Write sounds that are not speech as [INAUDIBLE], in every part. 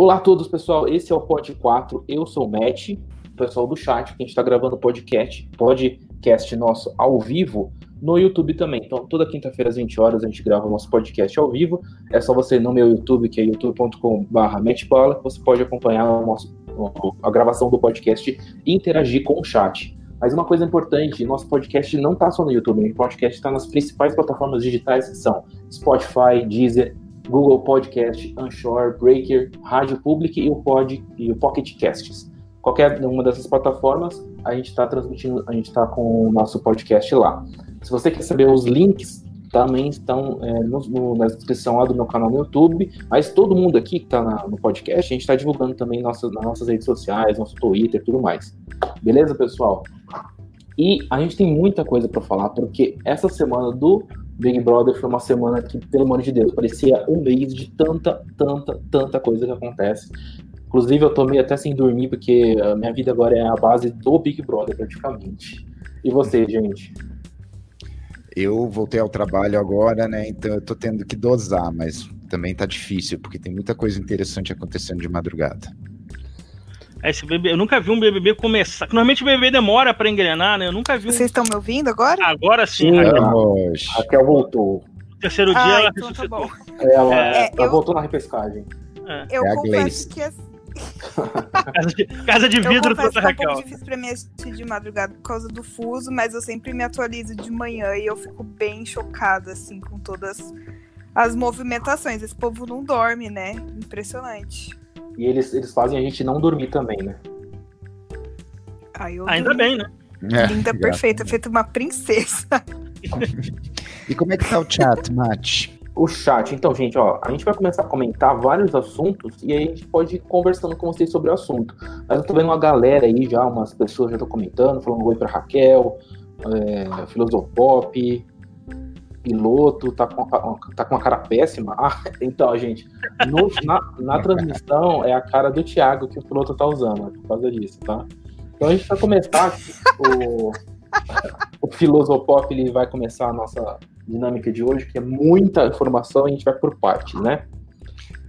Olá a todos, pessoal. Esse é o Pod 4. Eu sou o Matt, o pessoal do chat, que a gente está gravando podcast, podcast nosso ao vivo no YouTube também. Então, toda quinta-feira às 20 horas a gente grava o nosso podcast ao vivo. É só você ir no meu YouTube, que é youtube.com.br Matchbola, que você pode acompanhar nosso, a gravação do podcast e interagir com o chat. Mas uma coisa importante, nosso podcast não está só no YouTube, o podcast está nas principais plataformas digitais que são Spotify, Deezer, Google Podcast, Anchor, Breaker, Rádio Public e o, Pod, e o Pocket Casts. Qualquer uma dessas plataformas, a gente está transmitindo, a gente está com o nosso podcast lá. Se você quer saber os links, também estão é, no, no, na descrição lá do meu canal no YouTube. Mas todo mundo aqui que está no podcast, a gente está divulgando também nossas, nas nossas redes sociais, nosso Twitter e tudo mais. Beleza, pessoal? E a gente tem muita coisa para falar, porque essa semana do Big Brother foi uma semana que, pelo amor de Deus, parecia um mês de tanta, tanta, tanta coisa que acontece. Inclusive, eu tô meio até sem dormir, porque a minha vida agora é a base do Big Brother, praticamente. E você, gente? Eu voltei ao trabalho agora, né? Então eu tô tendo que dosar, mas também tá difícil, porque tem muita coisa interessante acontecendo de madrugada. Esse BBB, eu nunca vi um BBB começar. Normalmente o BBB demora para engrenar, né? Eu nunca vi. Um... Vocês estão me ouvindo agora? Agora sim, sim Raquel. Raquel voltou. No terceiro dia ah, ela então tá bom. Ela, é, ela eu... voltou na repescagem. É. Eu é confesso que casa, de, casa de vidro toda Raquel. É um pouco difícil pra mim assistir de madrugada por causa do fuso, mas eu sempre me atualizo de manhã e eu fico bem chocada, assim, com todas as movimentações. Esse povo não dorme, né? Impressionante. E eles, eles fazem a gente não dormir também, né? Ai, Ainda bem, né? É, Linda, perfeita, feita uma princesa. e como é que tá o chat, Mate? O chat, então, gente, ó, a gente vai começar a comentar vários assuntos e aí a gente pode ir conversando com vocês sobre o assunto. Mas eu tô vendo uma galera aí já, umas pessoas já estão comentando, falando oi pra Raquel, é, Filosofop, piloto tá com, uma, tá com uma cara péssima. Ah, então, gente, no, na, na, transmissão é a cara do Thiago que o piloto tá usando, é por causa disso, tá? Então a gente vai começar o, o Filosopop, ele vai começar a nossa dinâmica de hoje, que é muita informação e a gente vai por parte, né?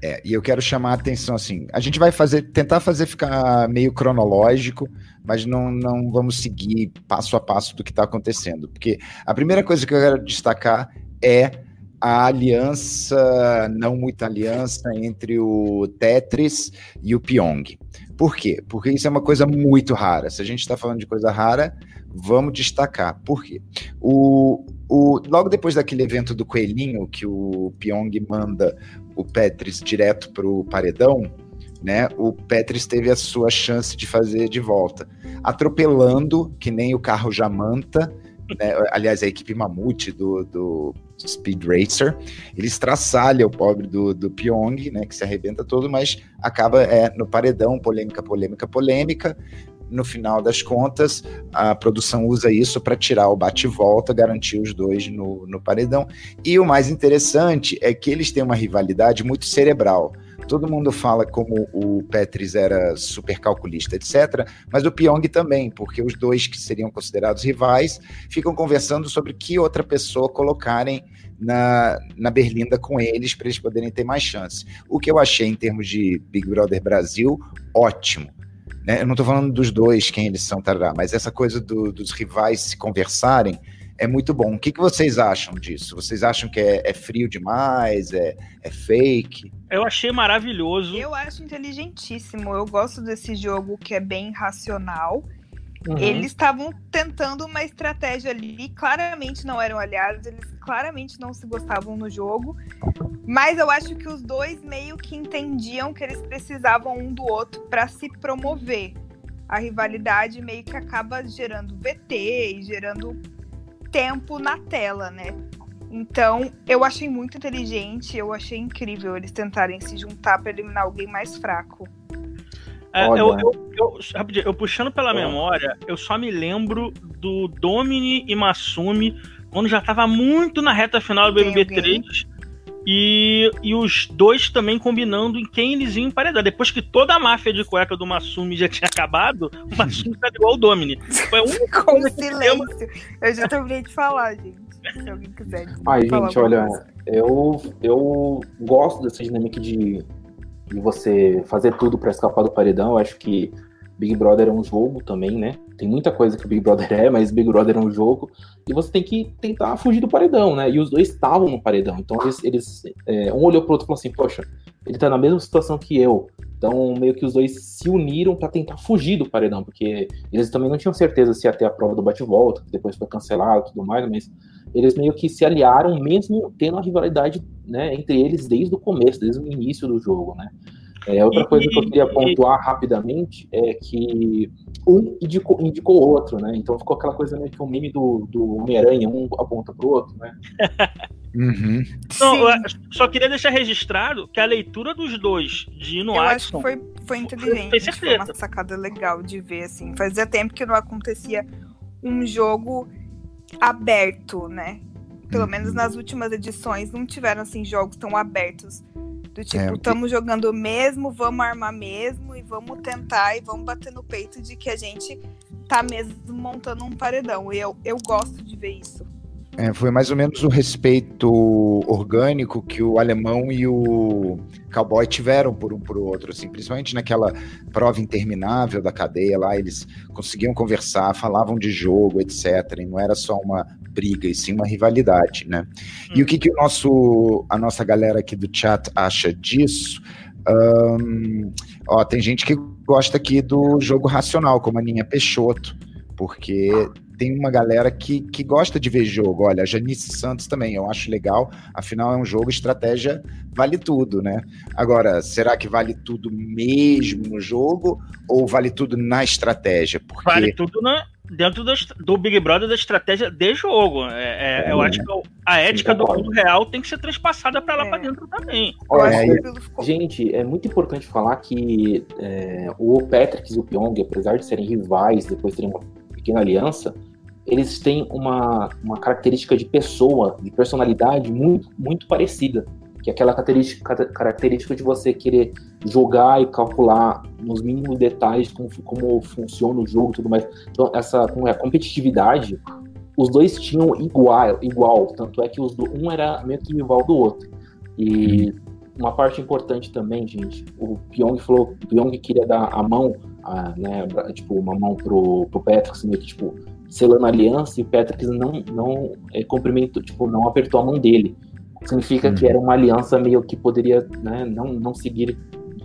É, e eu quero chamar a atenção assim, a gente vai fazer, tentar fazer ficar meio cronológico, mas não, não vamos seguir passo a passo do que está acontecendo, porque a primeira coisa que eu quero destacar é a aliança, não muita aliança, entre o Tetris e o Pyong. Por quê? Porque isso é uma coisa muito rara. Se a gente está falando de coisa rara, vamos destacar. Por quê? O, o, logo depois daquele evento do Coelhinho, que o Pyong manda o Petris direto para o paredão, né? O Petris teve a sua chance de fazer de volta, atropelando, que nem o carro Jamanta, né? aliás, a equipe Mamute do, do Speed Racer, ele estraçalha o pobre do, do Pyong, né? Que se arrebenta todo, mas acaba é, no paredão, polêmica, polêmica, polêmica no final das contas, a produção usa isso para tirar o bate-volta, garantir os dois no, no paredão. E o mais interessante é que eles têm uma rivalidade muito cerebral. Todo mundo fala como o Petris era super calculista, etc., mas o Pyong também, porque os dois que seriam considerados rivais ficam conversando sobre que outra pessoa colocarem na, na Berlinda com eles para eles poderem ter mais chance. O que eu achei em termos de Big Brother Brasil, ótimo né? Eu não estou falando dos dois, quem eles são, tarará, mas essa coisa do, dos rivais se conversarem é muito bom. O que, que vocês acham disso? Vocês acham que é, é frio demais? É, é fake? Eu achei maravilhoso. Eu acho inteligentíssimo. Eu gosto desse jogo que é bem racional Uhum. Eles estavam tentando uma estratégia ali, claramente não eram aliados, eles claramente não se gostavam no jogo, mas eu acho que os dois meio que entendiam que eles precisavam um do outro para se promover. A rivalidade meio que acaba gerando VT e gerando tempo na tela, né? Então, eu achei muito inteligente, eu achei incrível eles tentarem se juntar para eliminar alguém mais fraco. É, eu, eu, eu, eu, puxando pela memória, eu só me lembro do Domini e Masumi quando já tava muito na reta final do BBB 3. E, e os dois também combinando em quem eles iam emparedar. Depois que toda a máfia de cueca do Masumi já tinha acabado, o Masumi tá igual o Domini. Foi um [LAUGHS] Com silêncio. Eu já terminei de falar, gente. Se alguém quiser. Ai, gente, olha, eu, eu gosto dessa dinâmica de de você fazer tudo para escapar do paredão. Eu acho que Big Brother é um jogo também, né? Tem muita coisa que o Big Brother [LAUGHS] é, mas Big Brother é um jogo. E você tem que tentar fugir do paredão, né? E os dois estavam no paredão. Então eles. eles é, um olhou pro outro e falou assim: Poxa, ele tá na mesma situação que eu. Então, meio que os dois se uniram para tentar fugir do paredão, porque eles também não tinham certeza se ia ter a prova do bate-volta, que depois foi cancelado e tudo mais, mas eles meio que se aliaram, mesmo tendo a rivalidade né, entre eles desde o começo, desde o início do jogo, né? É, outra coisa que eu queria pontuar rapidamente é que um indicou, indicou o outro, né? Então ficou aquela coisa meio que um meme do, do Homem-Aranha, um aponta pro outro, né? [LAUGHS] Uhum. Não, só queria deixar registrado que a leitura dos dois de no Eu acho que foi, foi inteligente. Foi uma sacada legal de ver, assim. Fazia tempo que não acontecia um jogo aberto, né? Pelo uhum. menos nas últimas edições não tiveram assim jogos tão abertos do tipo, estamos é, jogando mesmo, vamos armar mesmo e vamos tentar e vamos bater no peito de que a gente tá mesmo montando um paredão. E eu, eu gosto de ver isso. É, foi mais ou menos o respeito orgânico que o alemão e o cowboy tiveram por um por outro, assim, principalmente naquela prova interminável da cadeia lá, eles conseguiam conversar, falavam de jogo, etc. E não era só uma briga, e sim uma rivalidade, né? Hum. E o que, que o nosso, a nossa galera aqui do chat acha disso? Um, ó, tem gente que gosta aqui do jogo racional, como a Ninha Peixoto, porque tem uma galera que, que gosta de ver jogo. Olha, a Janice Santos também, eu acho legal. Afinal, é um jogo, estratégia vale tudo, né? Agora, será que vale tudo mesmo no jogo ou vale tudo na estratégia? Porque... Vale tudo na, dentro do, do, Big Brother da estratégia de jogo. É, é, eu acho que a ética do mundo real tem que ser transpassada para lá é. para dentro também. É, gente, é muito importante falar que é, o Patrick e o Pyong, apesar de serem rivais, depois terem uma pequena aliança, eles têm uma, uma característica de pessoa, de personalidade muito, muito parecida. Que é aquela característica, característica de você querer jogar e calcular nos mínimos detalhes como, como funciona o jogo e tudo mais. Então, essa a competitividade, os dois tinham igual, igual. Tanto é que os do, um era meio que rival do outro. E uma parte importante também, gente, o Pyong falou, o Pyong queria dar a mão, a, né, tipo, uma mão pro, pro Patrick, meio que, tipo, selando aliança e o Patrick não, não é, cumprimentou, tipo, não apertou a mão dele. Significa que uhum. era uma aliança meio que poderia né, não, não seguir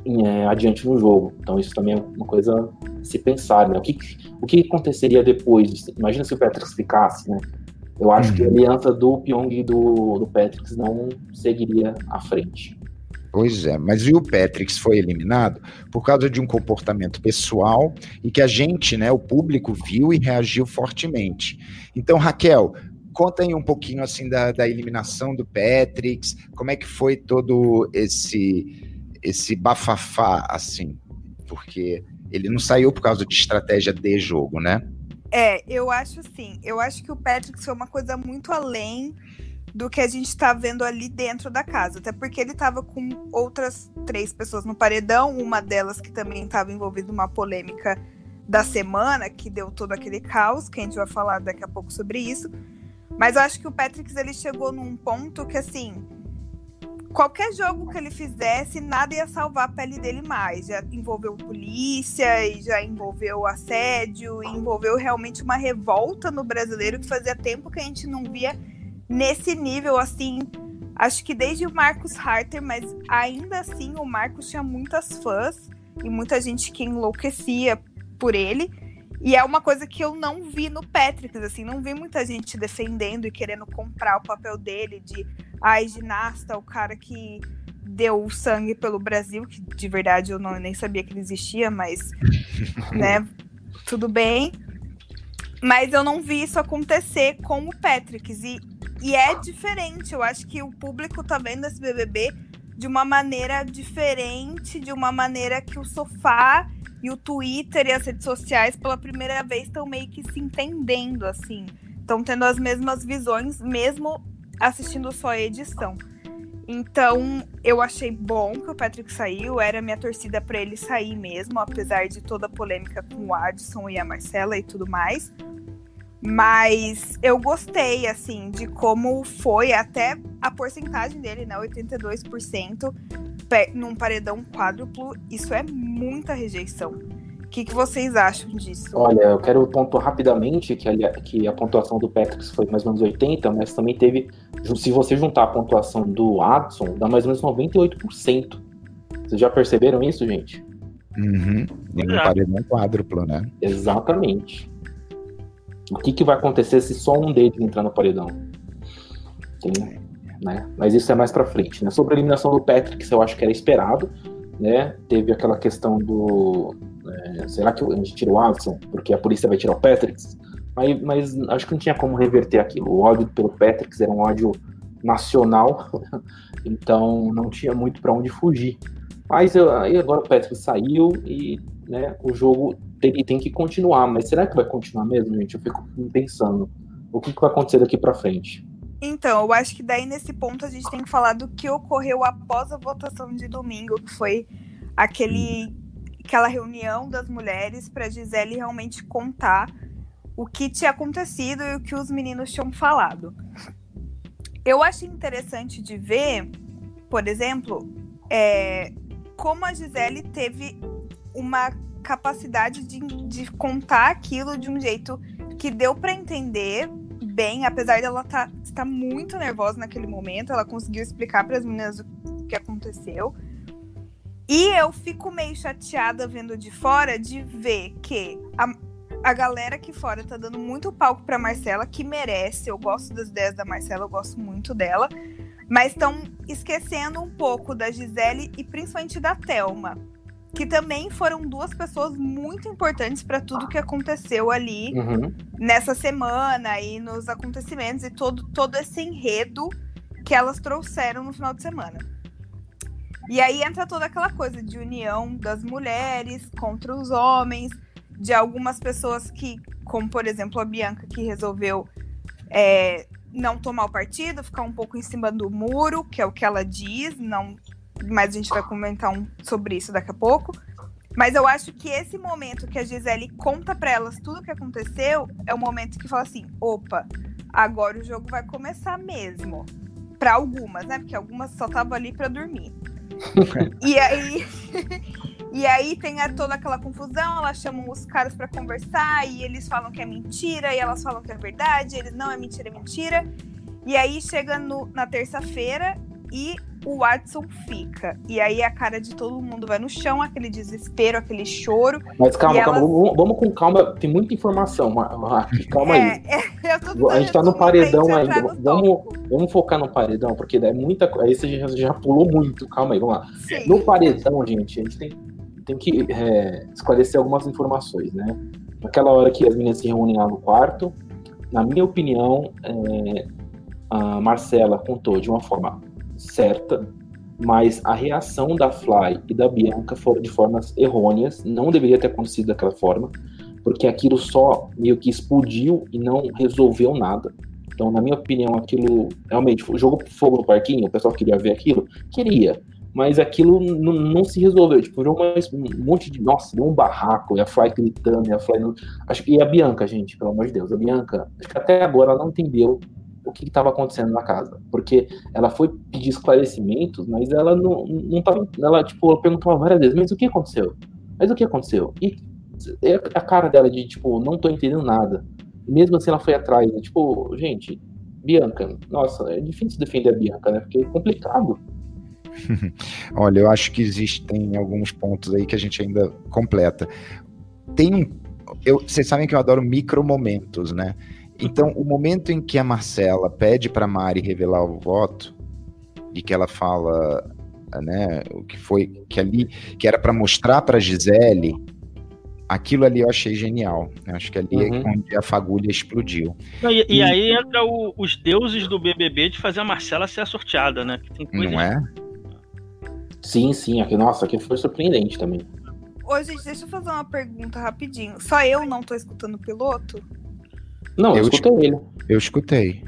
é, adiante no jogo. Então isso também é uma coisa a se pensar, né? O que, o que aconteceria depois? Imagina se o Patrick ficasse, né? Eu acho uhum. que a uhum. aliança do Pyong e do, do Patrick não seguiria à frente. Pois é, mas e o Patrick foi eliminado por causa de um comportamento pessoal e que a gente, né, o público viu e reagiu fortemente. Então, Raquel, conta aí um pouquinho assim da, da eliminação do Patrick, como é que foi todo esse esse bafafá assim, porque ele não saiu por causa de estratégia de jogo, né? É, eu acho assim, eu acho que o Patrick foi uma coisa muito além do que a gente está vendo ali dentro da casa. Até porque ele estava com outras três pessoas no paredão, uma delas que também estava envolvida numa polêmica da semana, que deu todo aquele caos, que a gente vai falar daqui a pouco sobre isso. Mas eu acho que o Patrick ele chegou num ponto que assim, qualquer jogo que ele fizesse, nada ia salvar a pele dele mais. Já envolveu polícia, e já envolveu assédio, envolveu realmente uma revolta no brasileiro que fazia tempo que a gente não via nesse nível, assim, acho que desde o Marcos Harter, mas ainda assim o Marcos tinha muitas fãs e muita gente que enlouquecia por ele. E é uma coisa que eu não vi no Patrick, assim, não vi muita gente defendendo e querendo comprar o papel dele de ai, ginasta, o cara que deu sangue pelo Brasil, que de verdade eu não, nem sabia que ele existia, mas [LAUGHS] né, tudo bem. Mas eu não vi isso acontecer com o Patrick. E e é diferente. Eu acho que o público tá vendo esse BBB de uma maneira diferente, de uma maneira que o sofá e o Twitter e as redes sociais pela primeira vez estão meio que se entendendo assim. Estão tendo as mesmas visões, mesmo assistindo só a edição. Então, eu achei bom que o Patrick saiu, era minha torcida para ele sair mesmo, apesar de toda a polêmica com o Adson e a Marcela e tudo mais. Mas eu gostei, assim, de como foi até a porcentagem dele, né? 82%. num paredão quádruplo, isso é muita rejeição. O que, que vocês acham disso? Olha, eu quero pontuar rapidamente que a, que a pontuação do Patrick foi mais ou menos 80, mas também teve, se você juntar a pontuação do Adson, dá mais ou menos 98%. Vocês já perceberam isso, gente? Uhum. E um paredão quádruplo, né? Exatamente. O que, que vai acontecer se só um deles entrar no paredão? Tem, né? Mas isso é mais para frente. Né? Sobre a eliminação do Patrick, eu acho que era esperado. Né? Teve aquela questão do. É, será que a gente tira o Alisson? Porque a polícia vai tirar o Patrick? Mas, mas acho que não tinha como reverter aquilo. O ódio pelo Patrick era um ódio nacional, [LAUGHS] então não tinha muito para onde fugir. Mas aí agora o Patrick saiu e né, o jogo tem, tem que continuar. Mas será que vai continuar mesmo, gente? Eu fico pensando. O que, que vai acontecer daqui para frente? Então, eu acho que daí nesse ponto a gente tem que falar do que ocorreu após a votação de domingo, que foi aquele aquela reunião das mulheres para Gisele realmente contar o que tinha acontecido e o que os meninos tinham falado. Eu achei interessante de ver, por exemplo, é, como a Gisele teve uma capacidade de, de contar aquilo de um jeito que deu para entender bem, apesar dela estar tá, tá muito nervosa naquele momento, ela conseguiu explicar para as meninas o que aconteceu. E eu fico meio chateada vendo de fora de ver que a, a galera aqui fora tá dando muito palco pra Marcela, que merece. Eu gosto das ideias da Marcela, eu gosto muito dela. Mas estão esquecendo um pouco da Gisele e principalmente da Thelma que também foram duas pessoas muito importantes para tudo que aconteceu ali uhum. nessa semana e nos acontecimentos e todo, todo esse enredo que elas trouxeram no final de semana. E aí entra toda aquela coisa de união das mulheres contra os homens, de algumas pessoas que, como por exemplo a Bianca, que resolveu é, não tomar o partido, ficar um pouco em cima do muro, que é o que ela diz, não mas a gente vai comentar um, sobre isso daqui a pouco. Mas eu acho que esse momento que a Gisele conta para elas tudo o que aconteceu é o momento que fala assim: opa, agora o jogo vai começar mesmo. Para algumas, né? Porque algumas só estavam ali para dormir. [LAUGHS] e aí. [LAUGHS] e aí tem a, toda aquela confusão, elas chamam os caras para conversar e eles falam que é mentira e elas falam que é verdade, eles não é mentira, é mentira. E aí chega no, na terça-feira e o Watson fica. E aí a cara de todo mundo vai no chão, aquele desespero, aquele choro. Mas calma, calma, vamos, vamos, com calma, tem muita informação. Calma é, aí. É, a gente tá no paredão ainda. Vamos, vamos focar no paredão, porque é muita coisa. Aí você já, já, pulou muito. Calma aí, vamos lá. Sim. No paredão, gente, a gente tem, tem que é, esclarecer algumas informações, né? Naquela hora que as meninas se reúnem lá no quarto, na minha opinião, é, a Marcela contou de uma forma certa, mas a reação da Fly e da Bianca foram de formas errôneas, não deveria ter acontecido daquela forma, porque aquilo só meio que explodiu e não resolveu nada. Então, na minha opinião, aquilo realmente jogou fogo no parquinho, o pessoal queria ver aquilo? Queria, mas aquilo não se resolveu. Tipo, jogou um monte de. Nossa, deu um barraco, e a Fly gritando, e a Fly. Não, acho, e a Bianca, gente, pelo amor de Deus, a Bianca, acho que até agora ela não entendeu o que estava acontecendo na casa. Porque ela foi pedir esclarecimentos, mas ela não, não tava. Ela, tipo, ela perguntou várias vezes, mas o que aconteceu? Mas o que aconteceu? E a cara dela de, tipo, não tô entendendo nada. Mesmo assim, ela foi atrás. Né? Tipo, gente, Bianca, nossa, é difícil defender a Bianca, né? Porque é complicado. [LAUGHS] Olha, eu acho que existem alguns pontos aí que a gente ainda completa. Tem um. Eu, vocês sabem que eu adoro micro momentos, né? Então, o momento em que a Marcela pede para Mari revelar o voto e que ela fala, né, o que foi que ali que era para mostrar para Gisele, aquilo ali eu achei genial. Eu acho que ali é uhum. é onde a fagulha explodiu. E, e, e aí entra o, os deuses do BBB de fazer a Marcela ser a sorteada, né? Não é? Sim, sim. Aqui, nossa, aqui foi surpreendente também. Ô, gente, deixa eu fazer uma pergunta rapidinho. Só eu não tô escutando o piloto? Não, eu, eu escutei ele. Eu escutei.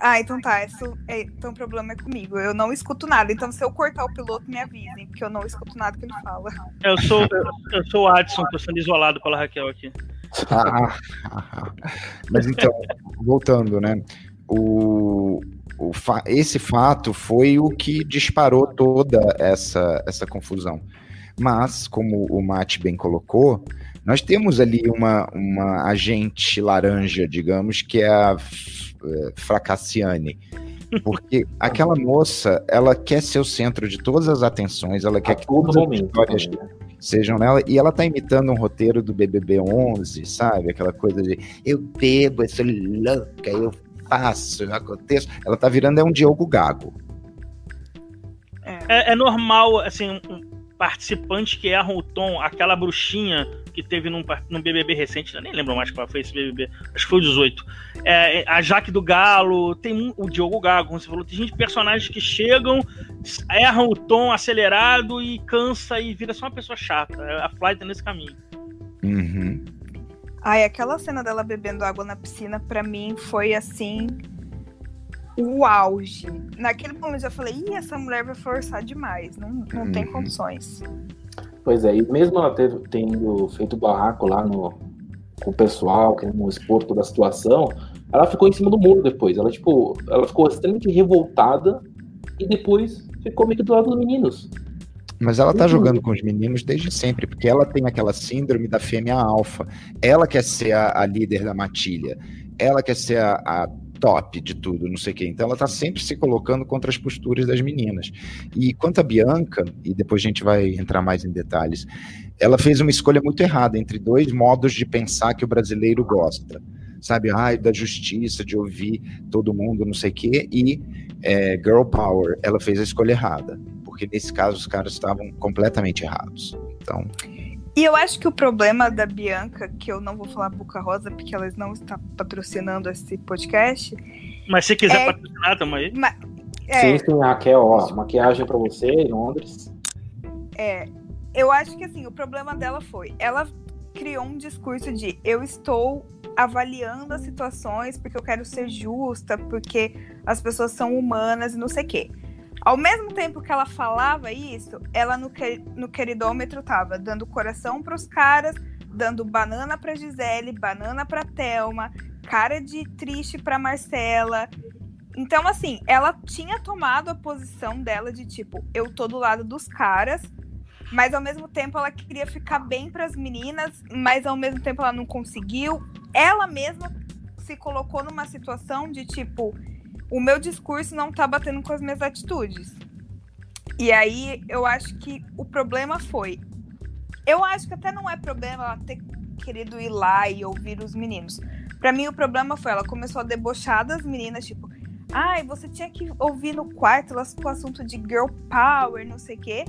Ah, então tá. Isso é, então o problema é comigo. Eu não escuto nada. Então, se eu cortar o piloto, me avisem, porque eu não escuto nada que ele fala. Eu sou, eu, sou o Adson, tô sendo isolado pela Raquel aqui. Ah, [LAUGHS] mas então, voltando, né? O, fa esse fato foi o que disparou toda essa, essa confusão. Mas, como o Mate bem colocou, nós temos ali uma, uma agente laranja, digamos, que é a é, Fracassiane. Porque [LAUGHS] aquela moça, ela quer ser o centro de todas as atenções, ela quer a que todas as histórias né? sejam nela, e ela tá imitando um roteiro do BBB 11, sabe? Aquela coisa de eu bebo, eu sou louca, eu faço, eu aconteço. Ela tá virando é um Diogo Gago. É, é normal, assim, um participante que erra o tom, aquela bruxinha que teve num, num BBB recente, eu nem lembro mais qual foi esse BBB, acho que foi o 18. É, a Jaque do Galo, tem o Diogo Gago, como você falou, tem gente, personagens que chegam, erram o tom acelerado e cansa e vira só uma pessoa chata. A Fly tá nesse caminho. Uhum. Ai, aquela cena dela bebendo água na piscina, para mim, foi assim. O auge. Naquele momento eu falei, ih, essa mulher vai forçar demais, não, não uhum. tem condições. Pois é, e mesmo ela ter, tendo feito barraco lá no, com o pessoal, querendo expor toda a situação, ela ficou em cima do muro depois. Ela, tipo, ela ficou extremamente revoltada e depois ficou meio que do lado dos meninos. Mas ela tá uhum. jogando com os meninos desde sempre, porque ela tem aquela síndrome da fêmea alfa. Ela quer ser a, a líder da matilha. Ela quer ser a, a top de tudo, não sei o quê. Então ela tá sempre se colocando contra as posturas das meninas. E quanto a Bianca, e depois a gente vai entrar mais em detalhes, ela fez uma escolha muito errada entre dois modos de pensar que o brasileiro gosta. Sabe, ai, da justiça, de ouvir todo mundo, não sei o quê, e é, girl power. Ela fez a escolha errada, porque nesse caso os caras estavam completamente errados. Então. E eu acho que o problema da Bianca, que eu não vou falar Boca Rosa, porque ela não está patrocinando esse podcast. Mas se quiser é... patrocinar, tamo aí. Ma... É... Sim, sim, aqui é ó, maquiagem para você em Londres. É, eu acho que assim, o problema dela foi, ela criou um discurso de eu estou avaliando as situações porque eu quero ser justa, porque as pessoas são humanas e não sei o quê. Ao mesmo tempo que ela falava isso, ela no, no queridômetro tava dando coração para os caras, dando banana para Gisele, banana para Telma, cara de triste para Marcela. Então, assim, ela tinha tomado a posição dela de tipo, eu tô do lado dos caras, mas ao mesmo tempo ela queria ficar bem para as meninas, mas ao mesmo tempo ela não conseguiu. Ela mesma se colocou numa situação de tipo, o meu discurso não tá batendo com as minhas atitudes. E aí eu acho que o problema foi. Eu acho que até não é problema ela ter querido ir lá e ouvir os meninos. Para mim o problema foi ela começou a debochar das meninas, tipo, ai, você tinha que ouvir no quarto elas com o assunto de girl power, não sei o quê.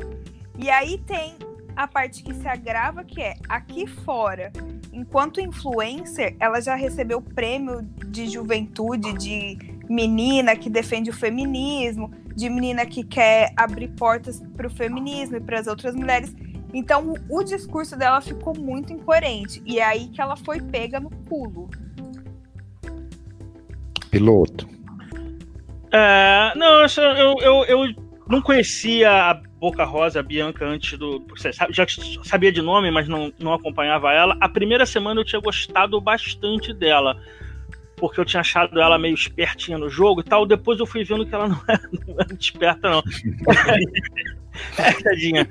E aí tem a parte que se agrava, que é aqui fora, enquanto influencer, ela já recebeu prêmio de juventude, de menina que defende o feminismo, de menina que quer abrir portas para o feminismo e para as outras mulheres. Então o discurso dela ficou muito incoerente. E é aí que ela foi pega no pulo. Piloto. É, não, eu, eu, eu não conhecia a Boca Rosa, a Bianca, antes do. Já sabia de nome, mas não, não acompanhava ela. A primeira semana eu tinha gostado bastante dela porque eu tinha achado ela meio espertinha no jogo e tal. Depois eu fui vendo que ela [LAUGHS] não é, não esperta, não. [LAUGHS] é, tadinha.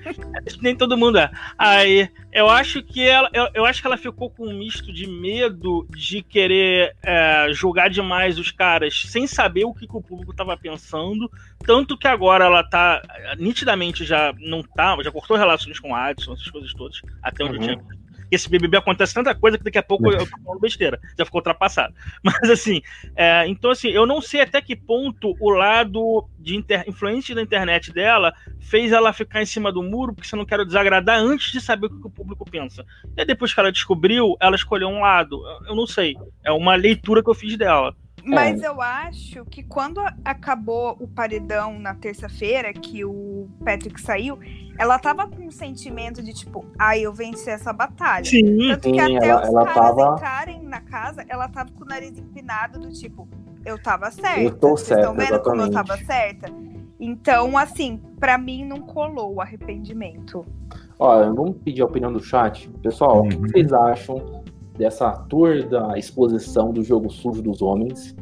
Nem todo mundo é. Aí, eu acho que ela, eu, eu, acho que ela ficou com um misto de medo de querer é, julgar demais os caras sem saber o que, que o público estava pensando. Tanto que agora ela tá nitidamente já não tá, já cortou relações com o Adson, essas coisas todas, até onde uhum. eu tinha esse BBB acontece tanta coisa que daqui a pouco eu tô falando besteira, já ficou ultrapassado. [LAUGHS] Mas assim, é, então assim, eu não sei até que ponto o lado de inter... influência da internet dela fez ela ficar em cima do muro, porque você não quer desagradar antes de saber o que o público pensa. E depois que ela descobriu, ela escolheu um lado. Eu não sei. É uma leitura que eu fiz dela. Mas é. eu acho que quando acabou o paredão na terça-feira, que o Patrick saiu, ela tava com um sentimento de tipo, ah, eu venci essa batalha. Sim, Tanto sim, que até ela, os ela caras tava... entrarem na casa, ela tava com o nariz empinado do tipo, eu tava certa. Eu tô Vocês certa, estão vendo exatamente. como eu tava certa? Então, assim, para mim não colou o arrependimento. Olha, vamos pedir a opinião do chat. Pessoal, Uhum. o que vocês acham dessa tour da exposição do jogo sujo dos homens?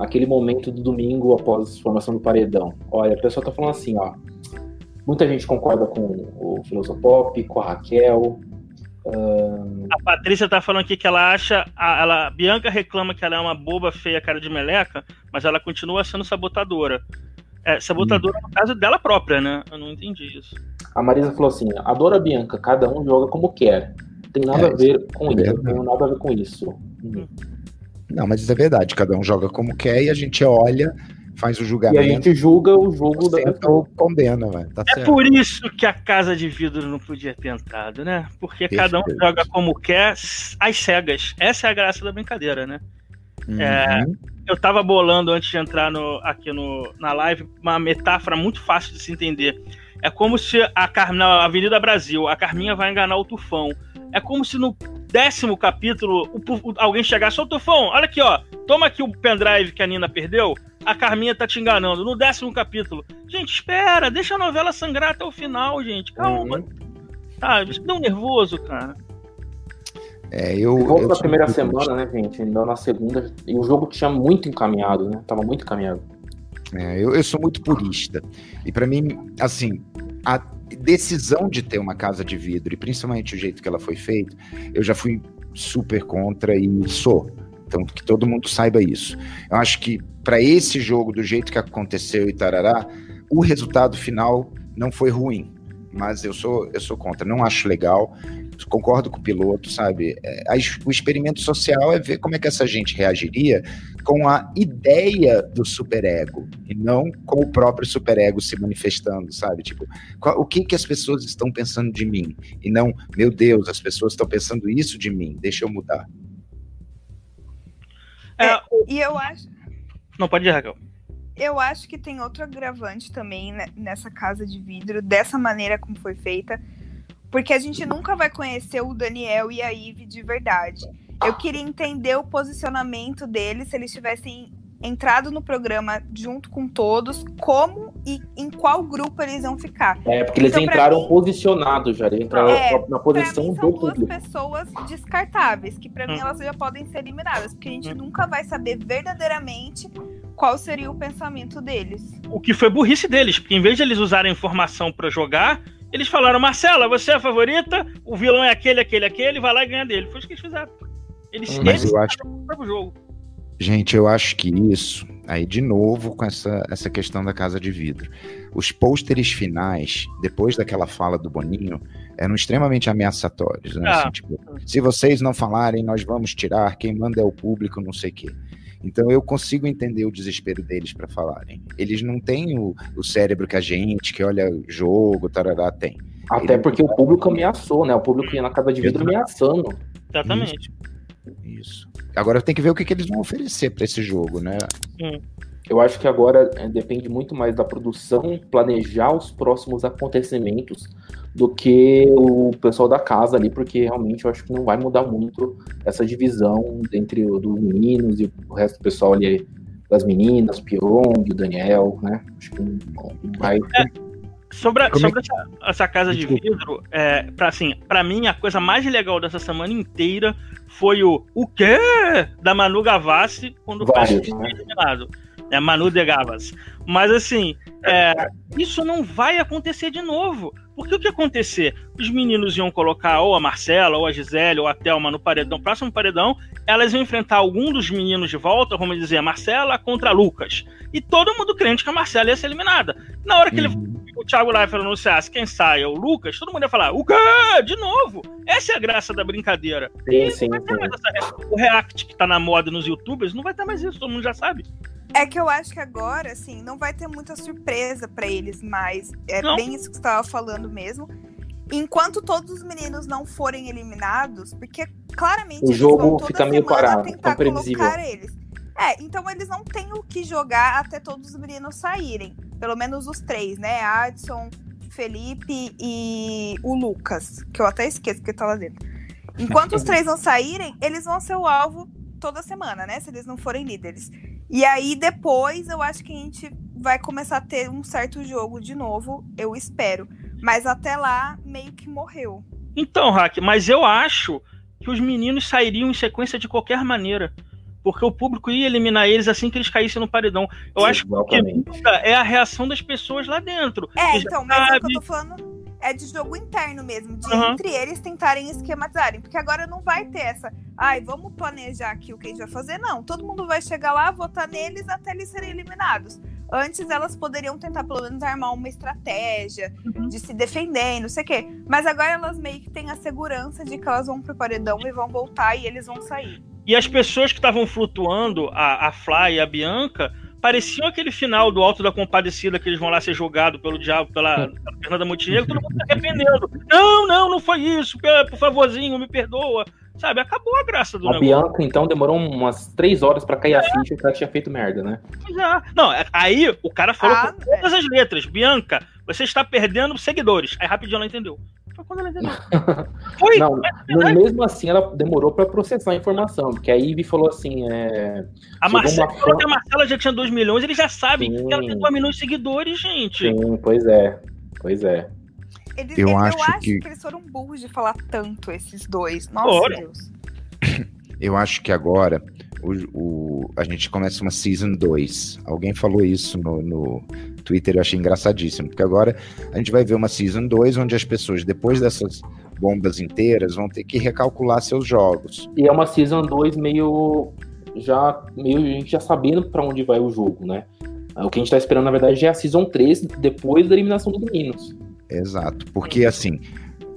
aquele momento do domingo após a formação do paredão. Olha, a pessoa tá falando assim, ó. Muita gente concorda com o Filosopop, com a Raquel. A Patrícia tá falando aqui que ela acha. A, ela, a Bianca reclama que ela é uma boba, feia, cara de meleca, mas ela continua sendo sabotadora. É, sabotadora hum. no caso dela própria, né? Eu não entendi isso. A Marisa falou assim: adora a Bianca, cada um joga como quer. Tem nada é, a ver com é isso. Tem nada a ver com isso. Hum. Não, mas isso é verdade. Cada um joga como quer e a gente olha, faz o julgamento. E a gente julga o jogo da pessoa. condena, velho. Tá é certo. por isso que a casa de vidro não podia ter entrado, né? Porque cada um joga como quer, às cegas. Essa é a graça da brincadeira, né? Uhum. É, eu tava bolando antes de entrar no, aqui no, na live uma metáfora muito fácil de se entender. É como se a Car na Avenida Brasil, a Carminha vai enganar o Tufão. É como se no décimo capítulo o, o, alguém chegasse, ô Tufão, olha aqui, ó, toma aqui o pendrive que a Nina perdeu, a Carminha tá te enganando. No décimo capítulo. Gente, espera, deixa a novela sangrar até o final, gente. Calma. Uhum. Ah, isso deu um nervoso, cara. É, eu. Voltou na primeira semana, né, gente? Ainda na segunda. E o jogo tinha muito encaminhado, né? Tava muito encaminhado. É, eu, eu sou muito purista. E para mim, assim, a decisão de ter uma casa de vidro, e principalmente o jeito que ela foi feita, eu já fui super contra e sou. Então, que todo mundo saiba isso. Eu acho que para esse jogo, do jeito que aconteceu e tarará, o resultado final não foi ruim. Mas eu sou, eu sou contra, não acho legal concordo com o piloto, sabe? É, a, o experimento social é ver como é que essa gente reagiria com a ideia do superego e não com o próprio superego se manifestando, sabe? Tipo, qual, o que que as pessoas estão pensando de mim? E não, meu Deus, as pessoas estão pensando isso de mim, deixa eu mudar. É, e eu acho. Não, pode ir, Raquel. Eu acho que tem outro agravante também né, nessa casa de vidro, dessa maneira como foi feita, porque a gente nunca vai conhecer o Daniel e a Ive de verdade. Eu queria entender o posicionamento deles, se eles tivessem entrado no programa junto com todos, como e em qual grupo eles iam ficar. É, porque eles então, entraram mim, posicionados já, eles entraram é, na posição mim, são duas pessoas descartáveis, que para hum. mim elas já podem ser eliminadas, porque a gente hum. nunca vai saber verdadeiramente qual seria o pensamento deles. O que foi burrice deles, porque em vez de eles usarem informação para jogar, eles falaram, Marcela, você é a favorita, o vilão é aquele, aquele, aquele, vai lá e ganha dele. Foi isso que eles fizeram. Eles, Mas eles eu acho... o jogo. Gente, eu acho que isso, aí de novo com essa, essa questão da casa de vidro. Os pôsteres finais, depois daquela fala do Boninho, eram extremamente ameaçatórios. Né? Ah. Assim, tipo, se vocês não falarem, nós vamos tirar, quem manda é o público, não sei o quê. Então eu consigo entender o desespero deles para falarem. Eles não têm o, o, cérebro que a gente, que olha jogo, tarará, tem. Até Ele porque o público ameaçou, né? O público ia na casa de vidro ameaçando. Exatamente. Isso. Agora tem que ver o que, que eles vão oferecer para esse jogo, né? Hum. Eu acho que agora é, depende muito mais da produção planejar os próximos acontecimentos do que o pessoal da casa ali, porque realmente eu acho que não vai mudar muito essa divisão entre os meninos e o resto do pessoal ali, das meninas, o Pyong, o Daniel, né? Acho que não vai. É, sobre, a, sobre essa, essa, casa de vidro, é, pra, assim, pra mim, a coisa mais legal dessa semana inteira foi o o quê? Da Manu Gavassi quando Vários, foi né? eliminado. É Manu de Gavas. Mas assim, é, isso não vai acontecer de novo. Porque o que ia acontecer? Os meninos iam colocar ou a Marcela, ou a Gisele, ou a Thelma no paredão, próximo paredão, elas iam enfrentar algum dos meninos de volta, vamos dizer, a Marcela contra a Lucas. E todo mundo crente que a Marcela ia ser eliminada. Na hora que uhum. ele, o Thiago Leifert anunciasse quem sai é o Lucas, todo mundo ia falar, o quê? De novo? Essa é a graça da brincadeira. Sim, sim. Essa, o React que tá na moda nos youtubers, não vai ter mais isso, todo mundo já sabe. É que eu acho que agora, assim, não vai ter muita surpresa para eles, mas é não. bem isso que você estava falando mesmo. Enquanto todos os meninos não forem eliminados, porque claramente o jogo fica meio parado, tentar colocar eles. É, então eles não têm o que jogar até todos os meninos saírem. Pelo menos os três, né? Adson, Felipe e o Lucas, que eu até esqueço que tá lá dentro. Enquanto os três não saírem, eles vão ser o alvo toda semana, né? Se eles não forem líderes. E aí depois eu acho que a gente vai começar a ter um certo jogo de novo, eu espero. Mas até lá meio que morreu. Então, Hack, mas eu acho que os meninos sairiam em sequência de qualquer maneira. Porque o público ia eliminar eles assim que eles caíssem no paredão. Eu acho que é a reação das pessoas lá dentro. É, então, mas sabe... é o que eu tô falando é de jogo interno mesmo, de uhum. entre eles tentarem esquematizarem. Porque agora não vai ter essa, ai, vamos planejar aqui o que a gente vai fazer. Não, todo mundo vai chegar lá, votar neles até eles serem eliminados. Antes elas poderiam tentar pelo menos armar uma estratégia uhum. de se defender, não sei o quê. Mas agora elas meio que têm a segurança de que elas vão pro paredão e vão voltar e eles vão sair. E as pessoas que estavam flutuando, a, a Fly e a Bianca, pareciam aquele final do Alto da Compadecida que eles vão lá ser jogados pelo diabo, pela, pela [LAUGHS] Fernanda Montenegro, todo mundo se arrependendo. Não, não, não foi isso, por favorzinho, me perdoa. Sabe, acabou a graça do a negócio. Bianca, então, demorou umas três horas para cair é. a ficha que ela tinha feito merda, né? É. Não, é, aí o cara falou ah, com todas as letras. Bianca, você está perdendo seguidores. Aí rapidinho ela entendeu. Foi quando ela entendeu. [LAUGHS] Foi, não, é mesmo assim ela demorou para processar a informação, porque a Ivy falou assim. É, a Marcela falou que a Marcela já tinha 2 milhões, eles já sabem Sim. que ela tem 2 milhões de seguidores, gente. Sim, pois é. Pois é. Eles, eu, eu acho, acho que... que... eles foram burros de falar tanto, esses dois. Nossa, Deus. [LAUGHS] Eu acho que agora o, o, a gente começa uma Season 2. Alguém falou isso no, no Twitter, eu achei engraçadíssimo, porque agora a gente vai ver uma Season 2 onde as pessoas, depois dessas bombas inteiras, vão ter que recalcular seus jogos. E é uma Season 2 meio. já meio a gente já sabendo para onde vai o jogo, né? O que a gente tá esperando, na verdade, é a Season 3 depois da eliminação dos meninos. Exato, porque assim,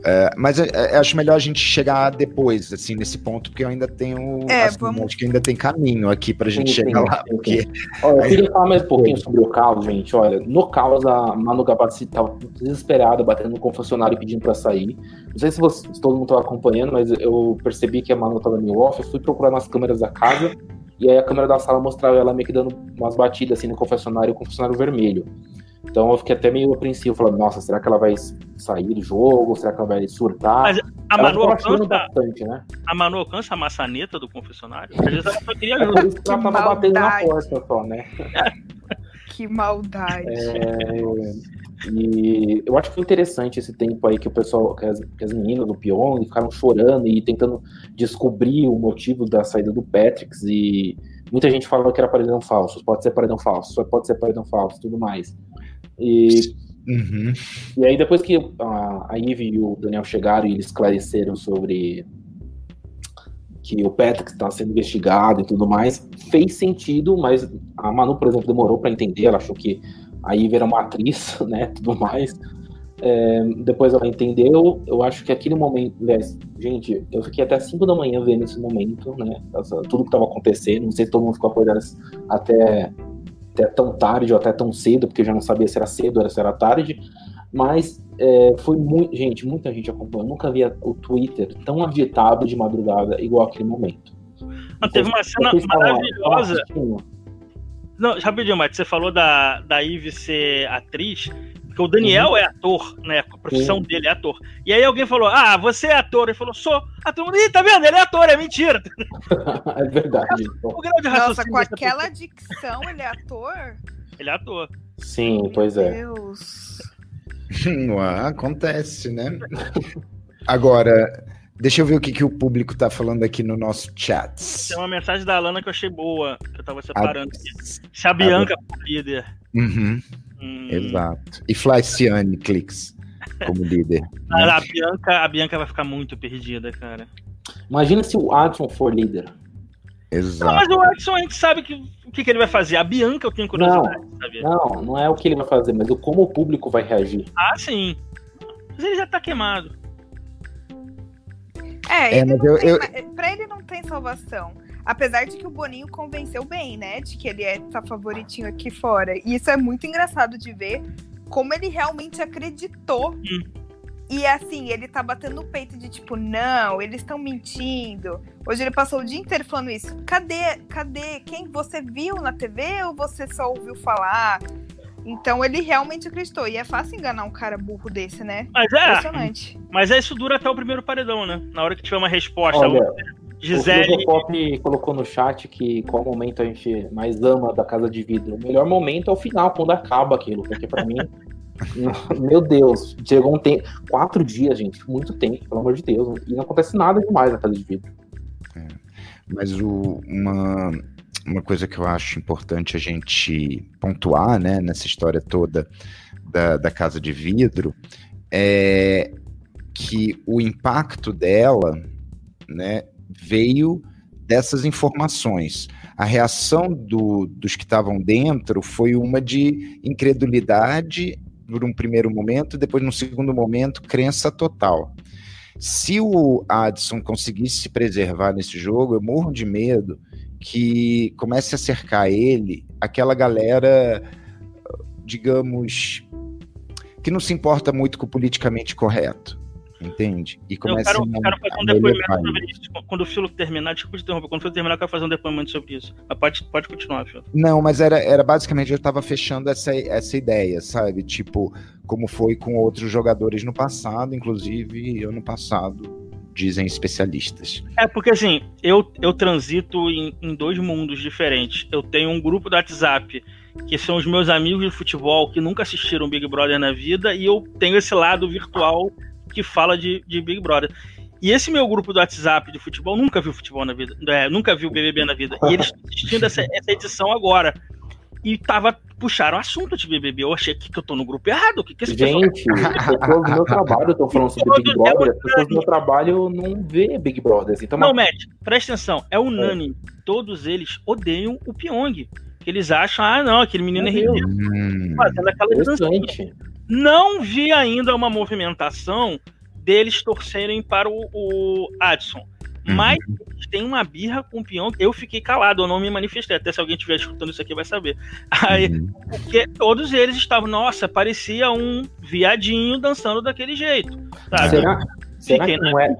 é, mas é, é, acho melhor a gente chegar depois, assim, nesse ponto, porque eu ainda tenho. É, assim, vamos... Acho que ainda tem caminho aqui pra gente sim, chegar sim, lá. Sim, porque... Olha, eu queria falar mais um [LAUGHS] pouquinho sobre o caos, gente. Olha, no caos, a Manu Gavassi tava desesperada, batendo no confessionário pedindo pra sair. Não sei se, você, se todo mundo tava acompanhando, mas eu percebi que a Manu tava meio off. Eu fui procurar nas câmeras da casa, e aí a câmera da sala mostrava ela meio que dando umas batidas assim no confessionário, o confessionário vermelho. Então eu fiquei até meio apreensivo, falando, nossa, será que ela vai sair do jogo? Será que ela vai surtar? Mas a ela Manu alcança, bastante, né? A Manu alcança a maçaneta do confessionário? Às vezes ela só queria ajuda. É ela tava batendo na porta só, né? [LAUGHS] que maldade. É, e eu acho que foi interessante esse tempo aí que o pessoal, que as, que as meninas do Pyong ficaram chorando e tentando descobrir o motivo da saída do Patrick e muita gente falou que era paredão falso, pode ser paredão falso, pode ser paredão falso, tudo mais. E, uhum. e aí, depois que a, a Eve e o Daniel chegaram e eles esclareceram sobre que o Patrick está sendo investigado e tudo mais, fez sentido, mas a Manu, por exemplo, demorou para entender, ela achou que a Eve era uma atriz, [LAUGHS] né, tudo mais. É, depois ela entendeu, eu acho que aquele momento, gente, eu fiquei até 5 da manhã vendo esse momento, né, tudo que estava acontecendo, não sei se todo mundo ficou acordado até até tão tarde ou até tão cedo, porque já não sabia se era cedo ou se era tarde, mas é, foi muito, gente, muita gente acompanhou. Eu nunca via o Twitter tão agitado de madrugada igual aquele momento. Não, teve uma cena maravilhosa. Não, rapidinho, Mate, você falou da, da Ivy ser atriz. Porque o Daniel uhum. é ator, né? A profissão uhum. dele é ator. E aí alguém falou: Ah, você é ator. Ele falou: Sou. Ator. Ih, tá vendo? Ele é ator, é mentira. [LAUGHS] é verdade. O grau de Nossa, com aquela dicção, ele é ator? Ele é ator. Sim, Meu pois é. Deus. acontece, né? Agora, deixa eu ver o que, que o público tá falando aqui no nosso chat. Tem uma mensagem da Alana que eu achei boa, que eu tava separando a... aqui. Se a Bianca for líder. Uhum. Hum. Exato. E Flaciane Clix como líder. [LAUGHS] Né? A, Bianca, a Bianca vai ficar muito perdida, cara. Imagina se o Adson for líder. Exato. Não, mas o Adson a gente sabe que, o que, que ele vai fazer. A Bianca eu tenho curiosidade não, de saber. Não, não é o que ele vai fazer, mas o como o público vai reagir. Ah, sim. Mas ele já tá queimado. É, é mas eu, tem, eu... pra ele não tem salvação. Apesar de que o Boninho convenceu bem, né? De que ele é tá favoritinho aqui fora. E isso é muito engraçado de ver como ele realmente acreditou. Hum. E assim, ele tá batendo no peito de tipo, não, eles estão mentindo. Hoje ele passou o dia inteiro falando isso. Cadê, cadê? Quem você viu na TV ou você só ouviu falar? Então ele realmente acreditou. E é fácil enganar um cara burro desse, né? Mas é. Impressionante. Mas é, isso dura até o primeiro paredão, né? Na hora que tiver uma resposta. Olha, Gisele. O Pop colocou no chat que qual momento a gente mais ama da Casa de Vidro. O melhor momento é o final, quando acaba aquilo, porque para mim. [LAUGHS] meu Deus, chegou um tempo. Quatro dias, gente, muito tempo, pelo amor de Deus. E não acontece nada demais na Casa de Vidro. É. mas o, uma, uma coisa que eu acho importante a gente pontuar, né, nessa história toda da, da Casa de Vidro, é que o impacto dela, né, veio dessas informações. A reação do, dos que estavam dentro foi uma de incredulidade por um primeiro momento, depois, num segundo momento, crença total. Se o Adson conseguisse se preservar nesse jogo, eu morro de medo que comece a cercar ele aquela galera, digamos, que não se importa muito com o politicamente correto entende? E começa eu quero, a, quero fazer um depoimento sobre isso. Quando o Filo terminar, desculpa te interromper, quando o Filo terminar, eu quero fazer um depoimento sobre isso. Mas pode, pode continuar, Filo. Não, mas era, era basicamente, eu estava fechando essa, essa ideia, sabe? Tipo, como foi com outros jogadores no passado, inclusive ano passado, dizem especialistas. É, porque assim, eu, eu transito em, em dois mundos diferentes. Eu tenho um grupo do WhatsApp que são os meus amigos de futebol que nunca assistiram Big Brother na vida, e eu tenho esse lado virtual que fala de, de Big Brother. E esse meu grupo do WhatsApp de futebol nunca viu futebol na vida, é, nunca viu BBB na vida. E eles estão assistindo essa, essa edição agora. E tava, puxaram assunto de BBB. Eu achei que, que eu tô no grupo errado. Que que esse Gente, pessoal... do meu trabalho estão falando sobre Big Brother. As pessoas do meu trabalho não vê Big Brother. Então não, Matt, presta atenção. É unânime. É. Todos eles odeiam o Pyong. Que eles acham, ah, não, aquele menino é ridículo. Hum, fazendo aquela dancinha. Não vi ainda uma movimentação deles torcerem para o, o Adson. Uhum. Mas tem uma birra com o peão. Eu fiquei calado, eu não me manifestei. Até se alguém estiver escutando isso aqui vai saber. Aí, uhum. Porque todos eles estavam, nossa, parecia um viadinho dançando daquele jeito. Sabe? Será, será que não é?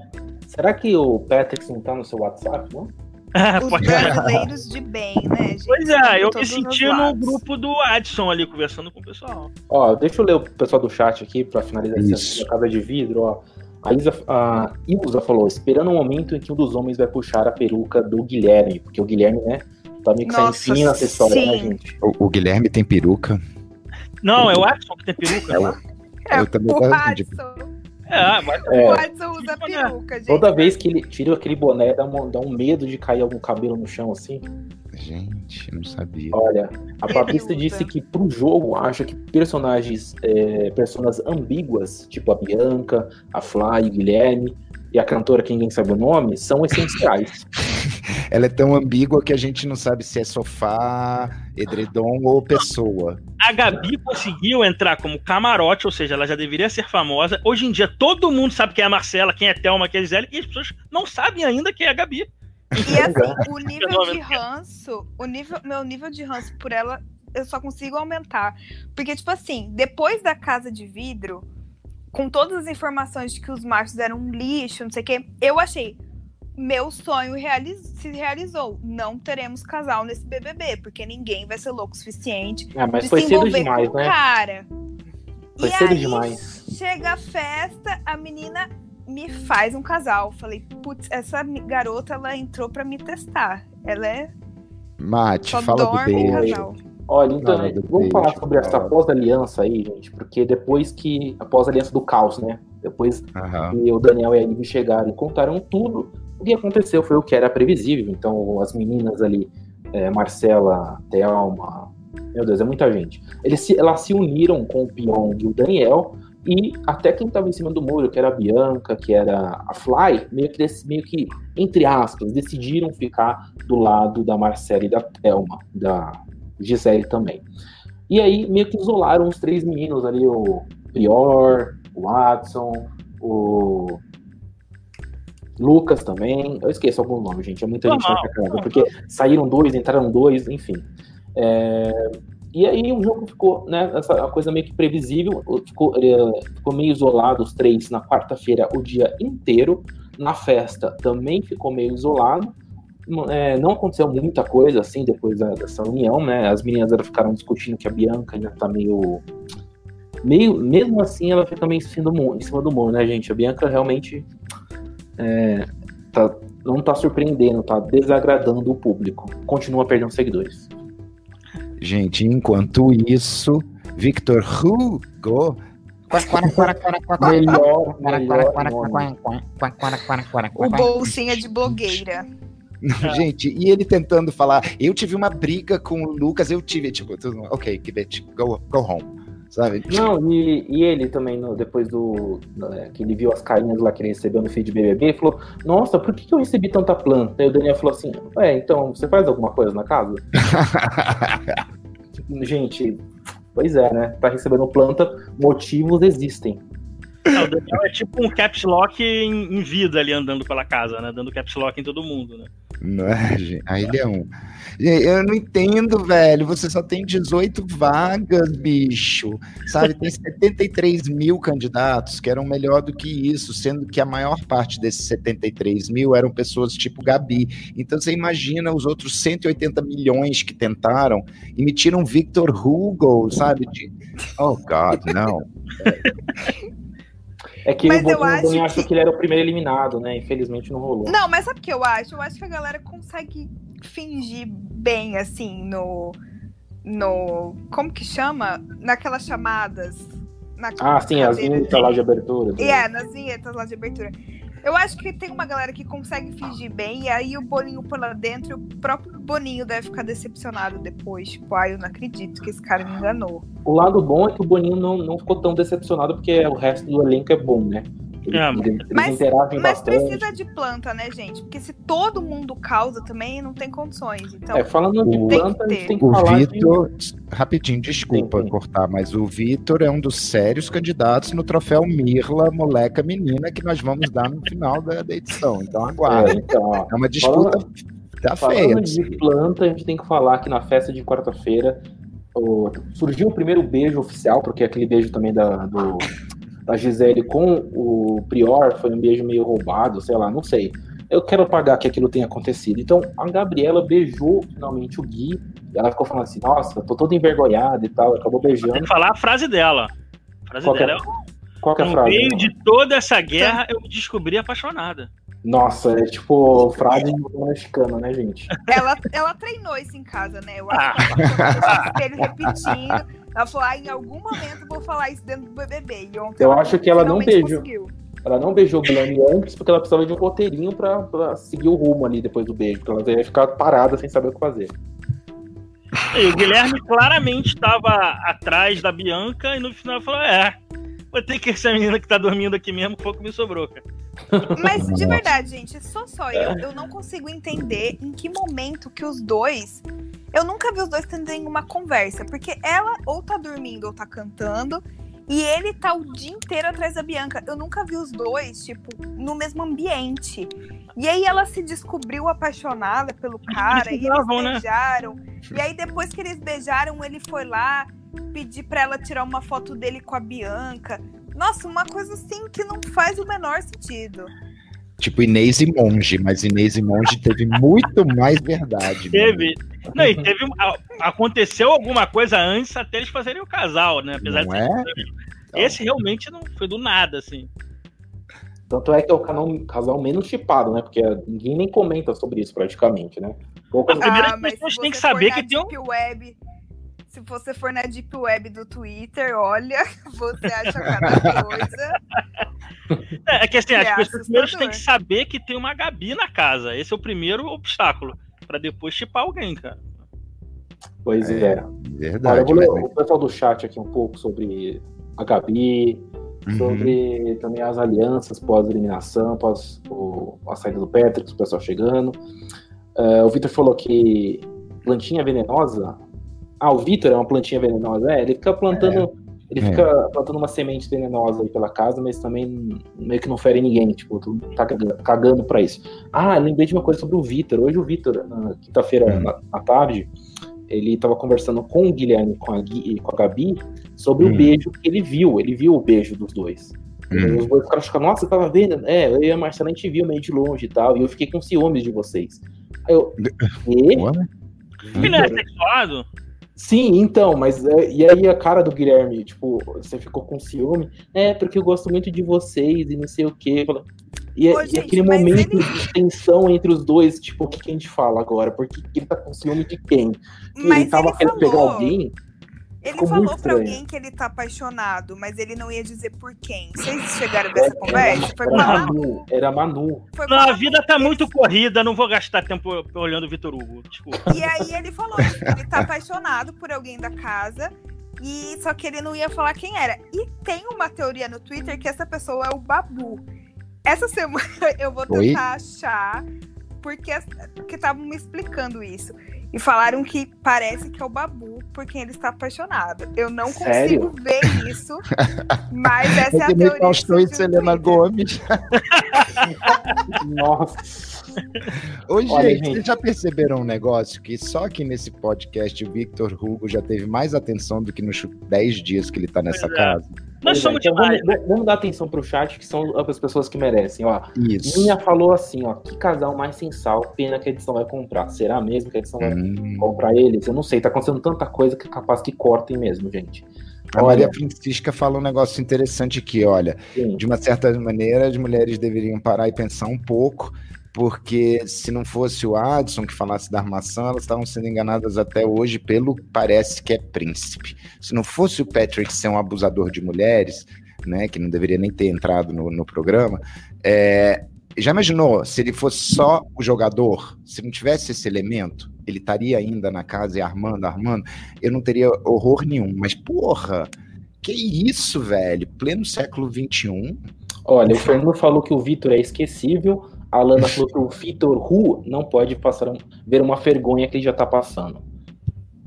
Será que o Patrick não tá no seu WhatsApp, não? [LAUGHS] Os brasileiros de bem, né, gente? Pois é, eu me senti no grupo do Adson ali, conversando com o pessoal. Ó, deixa eu ler o pessoal do chat aqui pra finalizar essa casa de vidro, ó. A Isa, a Ilza falou, esperando o momento em que um dos homens vai puxar a peruca do Guilherme, porque o Guilherme, né, tá meio que saindo fininho nessa história, né, gente? O, o, Guilherme tem peruca? Não, é o Adson que tem peruca. É, eu, é, eu também o Adson. É, mas... É. O Adson usa peruca, gente. Toda vez que ele tira aquele boné, dá um, dá um medo de cair algum cabelo no chão assim. Gente, não sabia. Olha, a Patrícia disse que pro jogo acha que personagens, é, personas ambíguas, tipo a Bianca, a Fly, o Guilherme e a cantora que ninguém sabe o nome, são essenciais. [LAUGHS] Ela é tão ambígua que a gente não sabe se é sofá, edredom ou pessoa. A Gabi conseguiu entrar como camarote, ou seja, ela já deveria ser famosa. Hoje em dia todo mundo sabe quem é a Marcela, quem é a Thelma, quem é a Gisele, e as pessoas não sabem ainda quem é a Gabi. E assim, [LAUGHS] o nível de ranço, o nível, meu nível de ranço por ela, eu só consigo aumentar. Porque, tipo assim, depois da casa de vidro, com todas as informações de que os machos eram um lixo, não sei o quê, eu achei. Meu sonho realiz se realizou. Não teremos casal nesse BBB, porque ninguém vai ser louco o suficiente. É, mas foi cedo demais, né? Cara. Foi e cedo aí, demais. Chega a festa, a menina me faz um casal. Falei, putz, essa garota ela entrou para me testar. Ela é. Mate, Só fala do beijo. Olha, então, vamos beijo, falar sobre essa pós-aliança aí, gente, porque depois que. A pós-aliança do caos, né? Depois uhum. que o Daniel e a Ivy chegaram e contaram tudo, o que aconteceu foi o que era previsível. Então, as meninas ali, é, Marcela, Thelma, meu Deus, é muita gente. Eles se, elas se uniram com o Pyong e o Daniel e até quem estava em cima do muro, que era a Bianca, que era a Fly, meio que, meio que, entre aspas, decidiram ficar do lado da Marcela e da Thelma, da Gisele também. E aí meio que isolaram os três meninos ali, o Prior, o Watson, o Lucas também. Eu esqueço algum nome, gente. É muita gente na casa, porque saíram dois, entraram dois, enfim. É, e aí o jogo ficou, né, essa coisa meio que previsível, ficou, ficou meio isolado os três na quarta-feira o dia inteiro. Na festa também ficou meio isolado. É, não aconteceu muita coisa assim depois da, dessa união, né? As meninas elas ficaram discutindo que a Bianca ainda tá meio. meio mesmo assim, ela fica meio em cima do muro, em cima do muro né, gente? A Bianca realmente é, tá, não tá surpreendendo, tá desagradando o público. Continua perdendo seguidores. Gente, enquanto isso, Victor Hugo. melhor, melhor o bolsinha de blogueira. É. Gente, e ele tentando falar, eu tive uma briga com o Lucas, eu tive, tipo, ok, give it, go, go home. Sabe? Não, e, e ele também, no, depois do. É, que ele viu as carinhas lá que ele recebeu no feed BBB, ele falou: Nossa, por que, que eu recebi tanta planta? Aí o Daniel falou assim: É, então, você faz alguma coisa na casa? [LAUGHS] Gente, pois é, né? Tá recebendo planta, motivos existem. Não, o Daniel é tipo um caps lock em, em, vida ali andando pela casa, né? Dando caps lock em todo mundo, né? Não é, gente? Aí ele é um. Eu não entendo, velho. Você só tem 18 vagas, bicho. Sabe? Tem 73 mil candidatos que eram melhor do que isso, sendo que a maior parte desses 73 mil eram pessoas tipo Gabi. Então você imagina os outros 180 milhões que tentaram emitiram Victor Hugo, sabe? De... Oh, God, não. [LAUGHS] É que mas o eu acho que... achou que ele era o primeiro eliminado, né? Infelizmente não rolou. Não, mas sabe o que eu acho? Eu acho que a galera consegue fingir bem, assim, no. No. Como que chama? Naquelas chamadas. ah, sim, as vinhetas lá de abertura. É, yeah, nas vinhetas lá de abertura. Eu acho que tem uma galera que consegue fingir bem, e aí o Boninho por lá dentro, e o próprio Boninho deve ficar decepcionado depois. Tipo, ah, eu não acredito que esse cara me enganou. O lado bom é que o Boninho não, não ficou tão decepcionado, porque o resto do elenco é bom, né? Eles, mas, mas precisa de planta, né, gente? Porque se todo mundo causa também, não tem condições. Então, é, falando de planta, a gente tem que o falar Vitor, de... rapidinho, desculpa sim, sim. cortar, mas o Vitor é um dos sérios candidatos no troféu Mirla Moleca Menina que nós vamos dar no final da, da edição. Então aguarda. É, então, é uma disputa falando, tá feia. de planta, a gente tem que falar que na festa de quarta-feira surgiu o primeiro beijo oficial, porque é aquele beijo também da, do da Gisele com o Prior foi um beijo meio roubado, sei lá, não sei. Eu quero pagar que aquilo tenha acontecido. Então, a Gabriela beijou finalmente o Gui. ela ficou falando assim: Nossa, tô toda envergonhada e tal. Acabou beijando. Tem que falar a frase dela. A frase Qual dela é, é Qual é a frase? No meio de toda essa guerra, eu me descobri apaixonada. Nossa, é tipo frase mexicana, né, gente? Ela, ela treinou isso em casa, né? Eu acho que ela espelho [LAUGHS] repetindo. Ela falou, ah, em algum momento vou falar isso dentro do BBB. E ontem eu acho que ela não beijou. Conseguiu. Ela não beijou o Guilherme antes porque ela precisava de um roteirinho pra, pra, seguir o rumo ali depois do beijo, porque ela ia ficar parada sem saber o que fazer. E o Guilherme claramente estava atrás da Bianca e no final falou: É, vou ter que ser a menina que tá dormindo aqui mesmo, foi o que me sobrou, cara. Mas de verdade, gente, sou só eu. Eu não consigo entender em que momento que os dois eu nunca vi os dois tendo nenhuma conversa, porque ela ou tá dormindo ou tá cantando, e ele tá o dia inteiro atrás da Bianca. Eu nunca vi os dois, tipo, no mesmo ambiente. E aí ela se descobriu apaixonada pelo cara, e eles né? beijaram. E aí depois que eles beijaram, ele foi lá pedir para ela tirar uma foto dele com a Bianca. Nossa, uma coisa assim que não faz o menor sentido. Tipo Inês e Monge, mas Inês e Monge teve muito mais verdade. Teve. Não, e teve. Aconteceu alguma coisa antes até eles fazerem o casal, né? Apesar não de é? Esse realmente não foi do nada, assim. Tanto é que é o canal, casal menos chipado, né? Porque ninguém nem comenta sobre isso praticamente, né? Poucas... A primeira ah, pessoas têm que saber que tem um. Web, se você for na Deep Web do Twitter, olha, [LAUGHS] você acha cada coisa. [LAUGHS] É, é que assim, as é pessoas primeiro têm que saber que tem uma Gabi na casa. Esse é o primeiro obstáculo. para depois chipar alguém, cara. Pois é. é. Verdade. eu vou ler o pessoal do chat aqui um pouco sobre a Gabi, uhum. sobre também as alianças pós-eliminação, após o, a saída do Patrick, o pessoal chegando. Uh, o Vitor falou que plantinha venenosa. Ah, o Vitor é uma plantinha venenosa. É, ele fica plantando. É. Ele é. fica plantando uma semente venenosa aí pela casa, mas também meio que não fere ninguém, tipo, tu tá cagando pra isso. Ah, lembrei de uma coisa sobre o Vitor. Hoje o Vitor, na quinta-feira hum. à tarde, ele tava conversando com o Guilherme com a, Gui, com a Gabi sobre hum. o beijo que ele viu. Ele viu o beijo dos dois. Hum. Os dois ficaram chocando, nossa, você tava vendo? É, eu e a Marcela a gente viu meio de longe e tal, e eu fiquei com ciúmes de vocês. Aí eu. E? [LAUGHS] Ele não é sexuado? Sim, então, mas é, e aí a cara do Guilherme, tipo, você ficou com ciúme? É, porque eu gosto muito de vocês e não sei o quê. E, Ô, e gente, aquele momento ele... de tensão entre os dois, tipo, o que, que a gente fala agora? Porque ele tá com ciúme de quem? Que mas ele tava ele querendo falou... pegar alguém? Ele Ficou falou pra alguém que ele tá apaixonado, mas ele não ia dizer por quem. Vocês chegaram a ver essa conversa? Foi era, Manu. Era Manu. Foi não, a vida tá muito corrida, não vou gastar tempo olhando o Vitor Hugo. Desculpa. E aí ele falou que ele tá apaixonado por alguém da casa. E só que ele não ia falar quem era. E tem uma teoria no Twitter que essa pessoa é o Babu. Essa semana [LAUGHS] eu vou tentar Oi? achar porque estavam me explicando isso. E falaram que parece que é o Babu por quem ele está apaixonado. Eu não Sério? consigo ver isso, mas [LAUGHS] essa é a teoria. Faustão e Selena Gomes. [LAUGHS] Nossa. Ô, Olha, gente, vocês já perceberam um negócio que só que nesse podcast o Victor Hugo já teve mais atenção do que nos 10 dias que ele está nessa pois é. casa? É. Nós somos então, demais. Vamos, vamos, dar atenção pro chat, que são as pessoas que merecem. Ó, Isso. Minha falou assim, ó, que casal mais sem sal, pena que a edição vai comprar. Será mesmo que a edição hum. vai comprar eles? Eu não sei, tá acontecendo tanta coisa que é capaz que cortem mesmo, gente. A olha, Maria Francisca fala um negócio interessante aqui, olha. Sim. De uma certa maneira, as mulheres deveriam parar e pensar um pouco porque se não fosse o Adson que falasse da armação, elas estavam sendo enganadas até hoje pelo parece que é príncipe. Se não fosse o Patrick ser um abusador de mulheres, né, que não deveria nem ter entrado no, no programa, é, já imaginou se ele fosse só o jogador, se não tivesse esse elemento, ele estaria ainda na casa e armando, armando, eu não teria horror nenhum. Mas porra, que isso, velho? Pleno século XXI. Olha, o Fernando falou que o Vitor é esquecível, a Lana falou que o Vitor Hu não pode passar ver uma vergonha que ele já tá passando.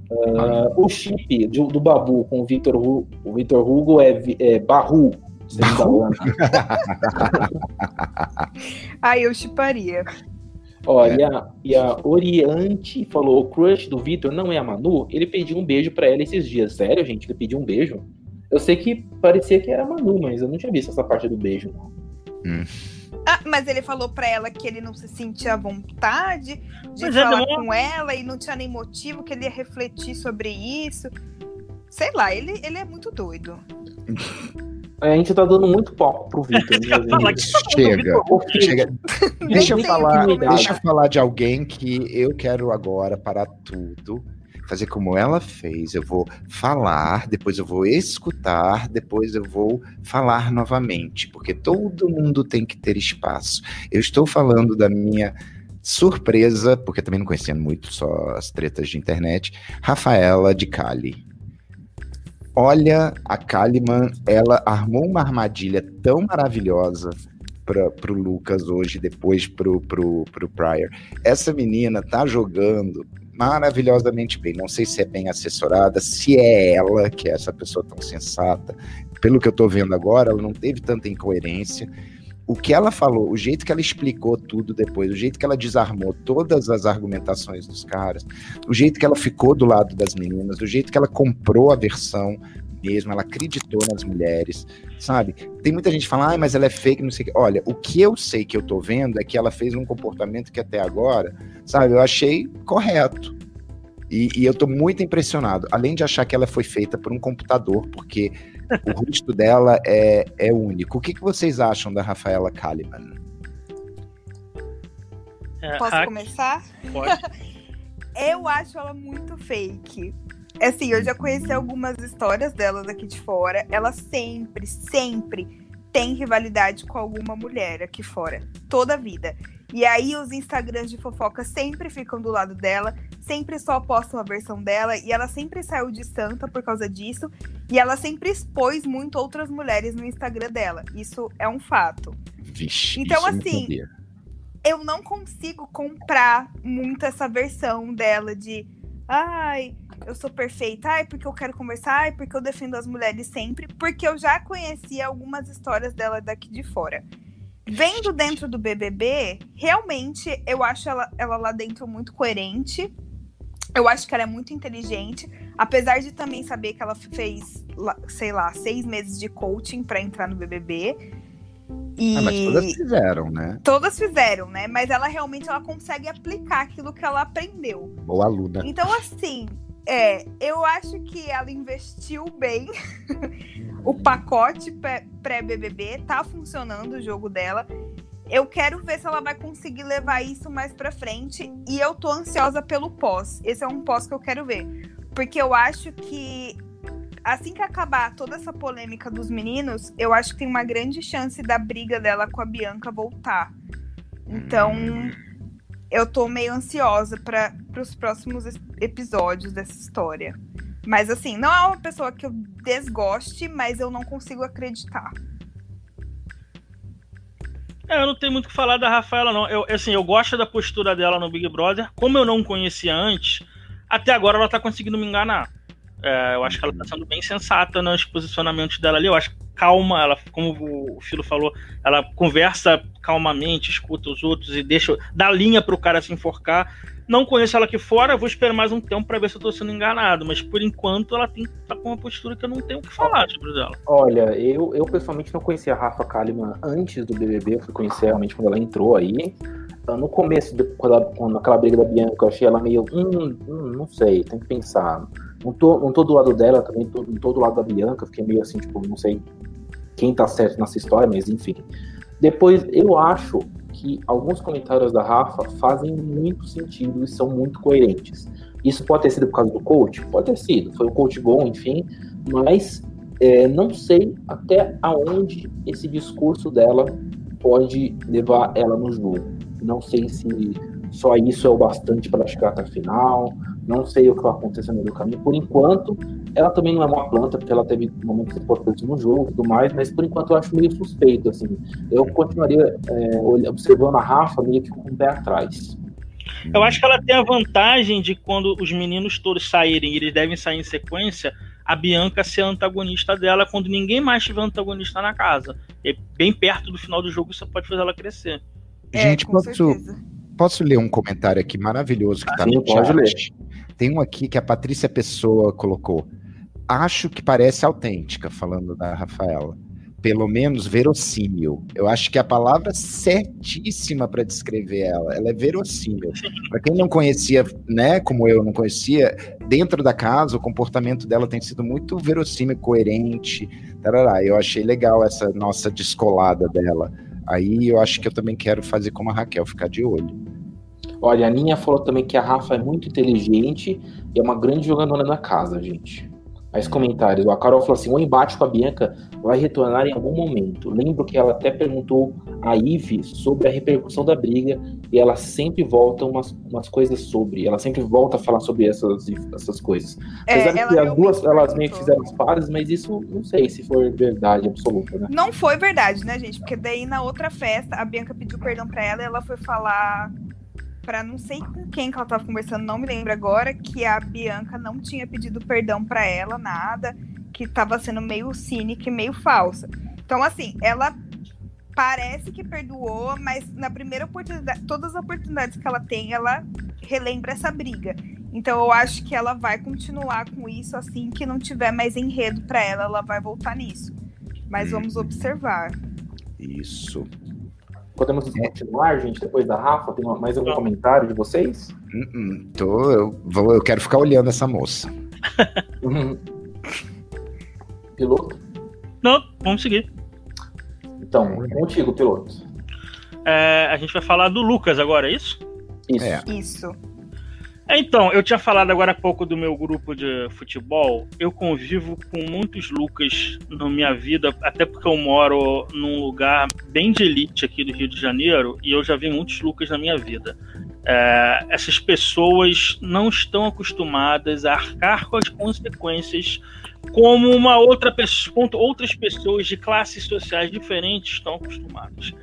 Uh, o chip do, do, Babu com o Vitor Hugo, o Vitor Hugo é, é Barru, [LAUGHS] Aí eu chiparia. Olha, é. e a Oriente falou: o crush do Vitor não é a Manu? Ele pediu um beijo para ela esses dias. Sério, gente? Ele pediu um beijo? Eu sei que parecia que era a Manu, mas eu não tinha visto essa parte do beijo, não. Hum. Ah, mas ele falou pra ela que ele não se sentia à vontade de mas é falar é com ela e não tinha nem motivo, que ele ia refletir sobre isso. Sei lá, ele, ele é muito doido. [LAUGHS] A gente tá dando muito pouco pro Victor. Né, chega, chega. Deixa eu falar, deixa eu falar de alguém que eu quero agora parar tudo fazer como ela fez. Eu vou falar, depois eu vou escutar, depois eu vou falar novamente, porque todo mundo tem que ter espaço. Eu estou falando da minha surpresa, porque também não conhecia muito só as tretas de internet, Rafaela de Cali. Olha, a Kaliman, ela armou uma armadilha tão maravilhosa para o Lucas hoje, depois pro, pro, pro Pryor. Essa menina tá jogando maravilhosamente bem. Não sei se é bem assessorada, se é ela, que é essa pessoa tão sensata. Pelo que eu tô vendo agora, ela não teve tanta incoerência. O que ela falou, o jeito que ela explicou tudo depois, o jeito que ela desarmou todas as argumentações dos caras, o jeito que ela ficou do lado das meninas, o jeito que ela comprou a versão mesmo, ela acreditou nas mulheres, sabe? Tem muita gente que fala, ah, mas ela é fake, não sei o que. Olha, o que eu sei que eu tô vendo é que ela fez um comportamento que até agora, sabe, eu achei correto. E, e eu tô muito impressionado, além de achar que ela foi feita por um computador, porque o [LAUGHS] rosto dela é, é único. O que, que vocês acham da Rafaela Kalimann? É, Posso começar? Pode. [LAUGHS] eu acho ela muito fake. Assim, eu já conheci algumas histórias delas aqui de fora. Ela sempre, sempre tem rivalidade com alguma mulher aqui fora. Toda a vida. E aí os Instagrams de fofoca sempre ficam do lado dela, sempre só postam a versão dela, e ela sempre saiu de santa por causa disso. E ela sempre expôs muito outras mulheres no Instagram dela. Isso é um fato. Vixe, então, assim, eu não consigo comprar muito essa versão dela de ai, eu sou perfeita, ai, porque eu quero conversar, ai, porque eu defendo as mulheres sempre, porque eu já conhecia algumas histórias dela daqui de fora. Vendo dentro do BBB, realmente eu acho ela, ela lá dentro muito coerente. Eu acho que ela é muito inteligente, apesar de também saber que ela fez, sei lá, seis meses de coaching para entrar no BBB. E... Ah, mas todas fizeram, né? Todas fizeram, né? Mas ela realmente ela consegue aplicar aquilo que ela aprendeu. Boa aluna. Então, assim, é, eu acho que ela investiu bem. [LAUGHS] o pacote pré-BBB tá funcionando o jogo dela. Eu quero ver se ela vai conseguir levar isso mais pra frente. E eu tô ansiosa pelo pós. Esse é um pós que eu quero ver. Porque eu acho que assim que acabar toda essa polêmica dos meninos, eu acho que tem uma grande chance da briga dela com a Bianca voltar. Então, hum. eu tô meio ansiosa para os próximos episódios dessa história. Mas assim, não é uma pessoa que eu desgoste, mas eu não consigo acreditar. É, eu não tenho muito o que falar da Rafaela, não. Eu, assim, eu gosto da postura dela no Big Brother. Como eu não conhecia antes, até agora ela tá conseguindo me enganar. É, eu acho que ela tá sendo bem sensata nos posicionamentos dela ali. Eu acho calma, ela, como o Filo falou, ela conversa calmamente, escuta os outros e deixa, dá linha pro cara se enforcar. Não conheço ela aqui fora, vou esperar mais um tempo para ver se eu tô sendo enganado, mas por enquanto ela tem, tá com uma postura que eu não tenho o que falar sobre ela. Olha, eu, eu pessoalmente não conhecia a Rafa Kalimann antes do BBB, eu fui conhecer realmente quando ela entrou aí. Ah, no começo, quando, ela, quando aquela briga da Bianca, eu achei ela meio. Hum, hum, não sei, tem que pensar. Não tô, não tô do lado dela, também tô, não tô do lado da Bianca, fiquei meio assim, tipo, não sei quem tá certo nessa história, mas enfim. Depois, eu acho que alguns comentários da Rafa fazem muito sentido e são muito coerentes. Isso pode ter sido por causa do coach? Pode ter sido. Foi o coach bom, enfim, mas é, não sei até aonde esse discurso dela pode levar ela no jogo. Não sei se só isso é o bastante para chegar até a final. Não sei o que vai acontecer no meio do caminho. Por enquanto, ela também não é uma planta, porque ela teve momentos importantes no jogo e tudo mais, mas por enquanto eu acho meio suspeito, assim. Eu continuaria é, observando a Rafa meio que com o pé atrás. Eu acho que ela tem a vantagem de quando os meninos todos saírem, eles devem sair em sequência, a Bianca ser a antagonista dela quando ninguém mais tiver antagonista na casa. E bem perto do final do jogo, isso pode fazer ela crescer. É, Gente, posso, posso ler um comentário aqui maravilhoso que está no chat? Ler. Tem um aqui que a Patrícia Pessoa colocou. Acho que parece autêntica, falando da Rafaela. Pelo menos verossímil. Eu acho que a palavra certíssima para descrever ela, ela é verossímil. Para quem não conhecia, né, como eu não conhecia, dentro da casa o comportamento dela tem sido muito verossímil, coerente. Tarará. Eu achei legal essa nossa descolada dela. Aí eu acho que eu também quero fazer como a Raquel, ficar de olho. Olha, a Aninha falou também que a Rafa é muito inteligente e é uma grande jogadora na casa, gente. Mais comentários. A Carol falou assim: o embate com a Bianca vai retornar em algum momento. Lembro que ela até perguntou a Ive sobre a repercussão da briga e ela sempre volta umas, umas coisas sobre. Ela sempre volta a falar sobre essas, essas coisas. É, Apesar que as duas elas meio que fizeram as pares, mas isso não sei se foi verdade absoluta, né? Não foi verdade, né, gente? Porque daí na outra festa a Bianca pediu perdão para ela e ela foi falar para não sei com quem que ela tava conversando, não me lembro agora, que a Bianca não tinha pedido perdão para ela, nada, que tava sendo meio cínica e meio falsa. Então, assim, ela parece que perdoou, mas na primeira oportunidade, todas as oportunidades que ela tem, ela relembra essa briga. Então eu acho que ela vai continuar com isso assim que não tiver mais enredo para ela, ela vai voltar nisso. Mas vamos uhum. observar. Isso. Podemos continuar, gente, depois da Rafa? Tem mais algum comentário de vocês? Uh -uh, tô, eu, vou, eu quero ficar olhando essa moça. [LAUGHS] piloto? Não, vamos seguir. Então, contigo, piloto. É, a gente vai falar do Lucas agora, é isso? Isso. É. Isso. Então, eu tinha falado agora há pouco do meu grupo de futebol. Eu convivo com muitos Lucas na minha vida, até porque eu moro num lugar bem de elite aqui do Rio de Janeiro e eu já vi muitos Lucas na minha vida. É, essas pessoas não estão acostumadas a arcar com as consequências como uma outra pessoa, outras pessoas de classes sociais diferentes estão acostumadas.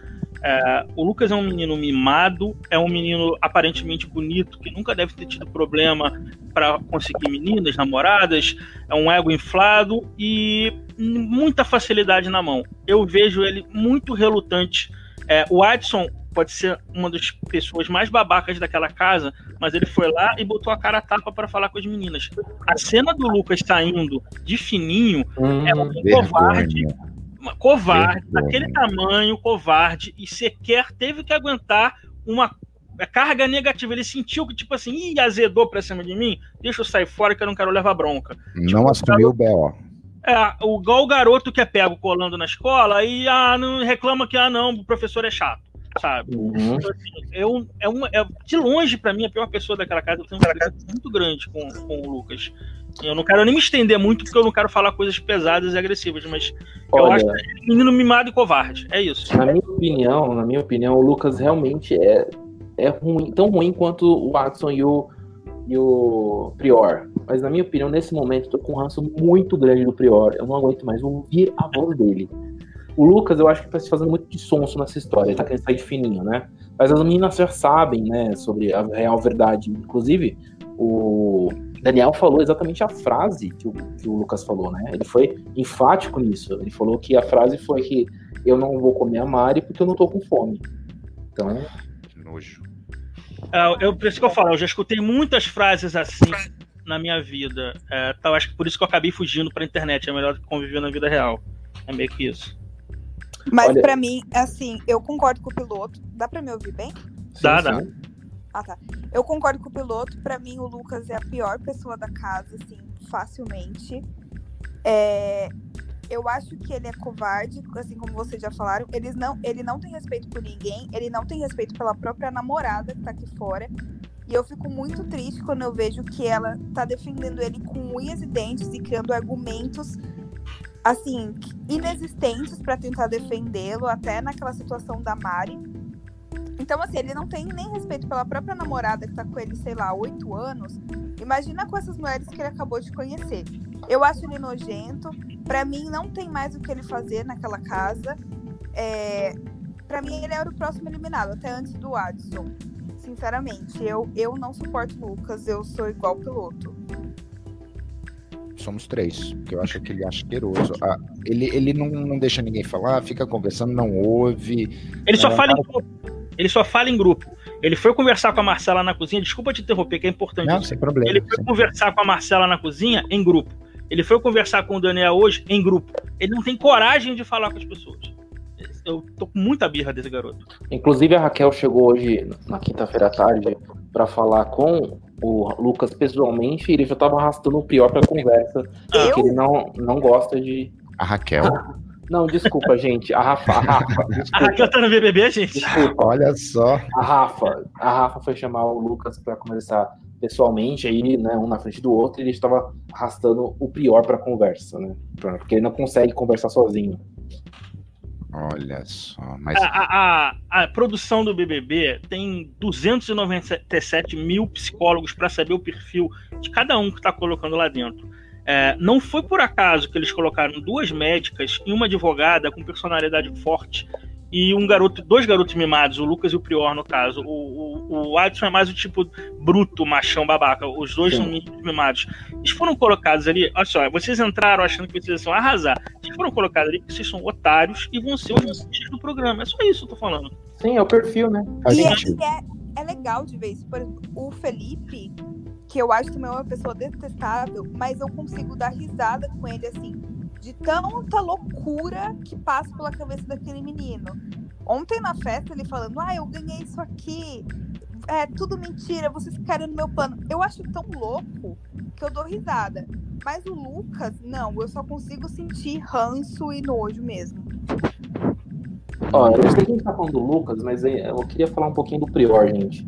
É, o Lucas é um menino mimado, é um menino aparentemente bonito, que nunca deve ter tido problema para conseguir meninas, namoradas, é um ego inflado e muita facilidade na mão. Eu vejo ele muito relutante. É, o Adson pode ser uma das pessoas mais babacas daquela casa, mas ele foi lá e botou a cara a tapa para falar com as meninas. A cena do Lucas saindo de fininho hum, é um covarde covarde, daquele tamanho, covarde, e sequer teve que aguentar uma carga negativa. Ele sentiu que, tipo assim, ih, azedou pra cima de mim, deixa eu sair fora que eu não quero levar bronca. Não tipo, assumiu o B.O. É, igual o garoto que é pego colando na escola e ah, não reclama que ah, não, o professor é chato, sabe? Uhum. Então, assim, eu, é, uma, é de longe para mim a pior pessoa daquela casa. Eu tenho casa muito grande com, com o Lucas. Eu não quero nem me estender muito, porque eu não quero falar coisas pesadas e agressivas, mas Olha, eu acho que é menino mimado e covarde. É isso. Na minha opinião, na minha opinião, o Lucas realmente é, é ruim, tão ruim quanto o Watson e o, e o Prior. Mas na minha opinião, nesse momento, tô com um ranço muito grande do Prior. Eu não aguento mais ouvir a voz dele. O Lucas, eu acho que tá se fazendo muito de sonso nessa história. Ele tá querendo sair de fininho, né? Mas as meninas já sabem, né, sobre a real verdade. Inclusive, o Daniel falou exatamente a frase que o, que o Lucas falou, né? Ele foi enfático nisso. Ele falou que a frase foi que eu não vou comer a Mari porque eu não tô com fome. Então. Que nojo. É, eu, por isso que eu falo, eu já escutei muitas frases assim na minha vida. É, então, acho que por isso que eu acabei fugindo pra internet. É melhor conviver na vida real. É meio que isso. Mas Olha... para mim, assim, eu concordo com o piloto. Dá para me ouvir bem? Dá, dá. Ah, tá. Eu concordo com o piloto. Para mim, o Lucas é a pior pessoa da casa, assim, facilmente. É... Eu acho que ele é covarde, assim como vocês já falaram. Eles não, ele não tem respeito por ninguém. Ele não tem respeito pela própria namorada que tá aqui fora. E eu fico muito triste quando eu vejo que ela tá defendendo ele com unhas e dentes e criando argumentos assim, inexistentes para tentar defendê-lo, até naquela situação da Mari. Então, assim, ele não tem nem respeito pela própria namorada que tá com ele, sei lá, oito anos. Imagina com essas mulheres que ele acabou de conhecer. Eu acho ele nojento. Para mim, não tem mais o que ele fazer naquela casa. É... Para mim, ele era o próximo eliminado, até antes do Adson. Sinceramente, eu, eu não suporto o Lucas, eu sou igual piloto somos três, porque eu acho que ele é asqueroso. Ah, ele ele não, não deixa ninguém falar, fica conversando, não ouve. Ele só é, fala em. Ele só fala em grupo. Ele foi conversar com a Marcela na cozinha, desculpa te interromper, que é importante. Não, sem problema. Ele foi conversar com a Marcela na cozinha em grupo. Ele foi conversar com o Daniel hoje em grupo. Ele não tem coragem de falar com as pessoas. Eu tô com muita birra desse garoto. Inclusive, a Raquel chegou hoje, na quinta-feira à tarde, para falar com o Lucas pessoalmente, ele já tava arrastando o pior pra conversa, eu? porque ele não, não gosta de. A Raquel. [LAUGHS] Não, desculpa, [LAUGHS] gente. A Rafa. A, Rafa, a Raquel tá no BBB, gente? Desculpa. Olha só. A Rafa. A Rafa foi chamar o Lucas para conversar pessoalmente, aí, né, um na frente do outro, e ele estava arrastando o pior pra conversa, né? Porque ele não consegue conversar sozinho. Olha só, mas... A, a, a, produção do BBB tem 297 mil psicólogos para saber o perfil de cada um que está colocando lá dentro. É, não foi por acaso que eles colocaram duas médicas e uma advogada com personalidade forte e um garoto, dois garotos mimados, o Lucas e o Prior, no caso. O, o, o Adson é mais o tipo bruto, machão, babaca. Os dois Sim. são mimados. Eles foram colocados ali, olha só, vocês entraram achando que vocês iam arrasar. Eles foram colocados ali porque vocês são otários e vão ser os mentiras do programa. É só isso que eu tô falando. Sim, é o perfil, né? E, é, é, é legal de ver isso. Por exemplo, o Felipe, que eu acho também é uma pessoa detestável, mas eu consigo dar risada com ele assim de tanta loucura que passa pela cabeça daquele menino. Ontem na festa ele falando, ah, eu ganhei isso aqui, é tudo mentira, vocês ficaram no meu plano. Eu acho tão louco que eu dou risada. Mas o Lucas, não, eu só consigo sentir ranço e nojo mesmo. Ó, eu sei que a gente tá falando do Lucas, mas eu queria falar um pouquinho do Prior, gente.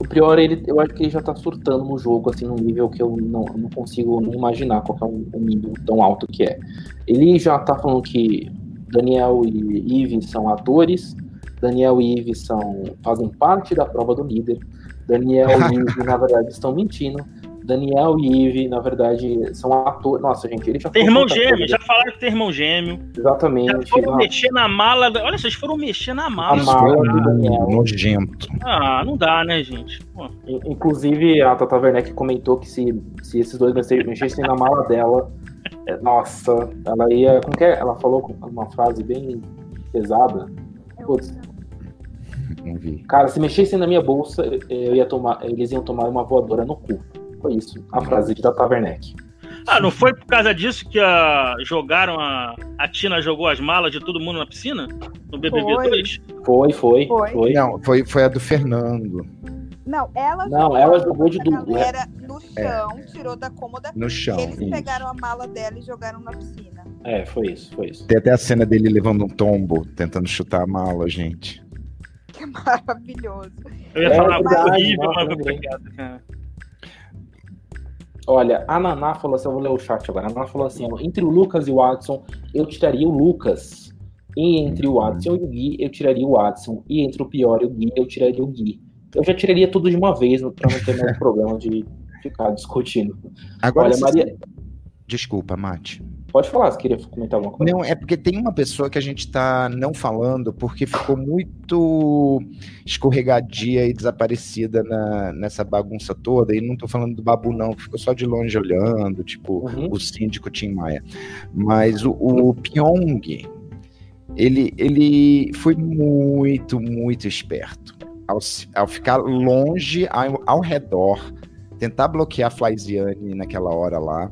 O Prior, ele, eu acho que ele já tá surtando no jogo, assim, num nível que eu não, não consigo nem imaginar qual é um, um, nível tão alto que é. Ele já tá falando que Daniel e Eve são atores, Daniel e Eve são, fazem parte da prova do líder, Daniel e [LAUGHS] Eve, na verdade, estão mentindo, Daniel e Eve, na verdade, são atores. Nossa, gente, ele já Tem irmão gêmeo, já falaram que tem irmão gêmeo. Exatamente. Já foram mexer na mala. Olha, vocês foram mexer na mala. A mala do Daniel. Nojento. Ah, não dá, né, gente? Pô. Inclusive, a Tata Werneck comentou que se, se esses dois mexessem na mala dela, é, nossa, ela ia. Como que é? Ela falou uma frase bem pesada. Putz. Cara, se mexessem na minha bolsa, eu ia tomar, eles iam tomar uma voadora no cu. Foi isso, a frase de Tata Werneck. Ah, não foi por causa disso que a, jogaram a, a Tina jogou as malas de todo mundo na piscina? No BBB foi. 2? Foi, foi, foi. Não, foi, foi a do Fernando. Não, ela não, jogou, ela jogou de duplo. Era no é. chão, é. tirou da cômoda. No chão. Eles isso. pegaram a mala dela e jogaram na piscina. É, foi isso, foi isso. Tem até a cena dele levando um tombo, tentando chutar a mala, gente. [LAUGHS] Que maravilhoso. Eu ia falar é, horrível, mas obrigado, cara. Olha, a Naná falou assim, eu vou ler o chat agora. A Naná falou assim, entre o Lucas e o Adson, eu tiraria o Lucas. E entre o Adson e o Gui, eu tiraria o Adson. E entre o Pior e o Gui, eu tiraria o Gui. Eu já tiraria tudo de uma vez, pra não ter mais [LAUGHS] problema de ficar discutindo. Agora, Olha, Maria... Desculpa, Mate. Pode falar, se queria comentar alguma coisa. Não, é porque tem uma pessoa que a gente está não falando porque ficou muito escorregadia e desaparecida na, nessa bagunça toda. E não estou falando do Babu, não, que ficou só de longe olhando, tipo uhum. o síndico Tim Maia. Mas o, o Pyong, ele, ele foi muito, muito esperto. Ao, ao ficar longe, ao, ao redor, tentar bloquear a Flyziane naquela hora lá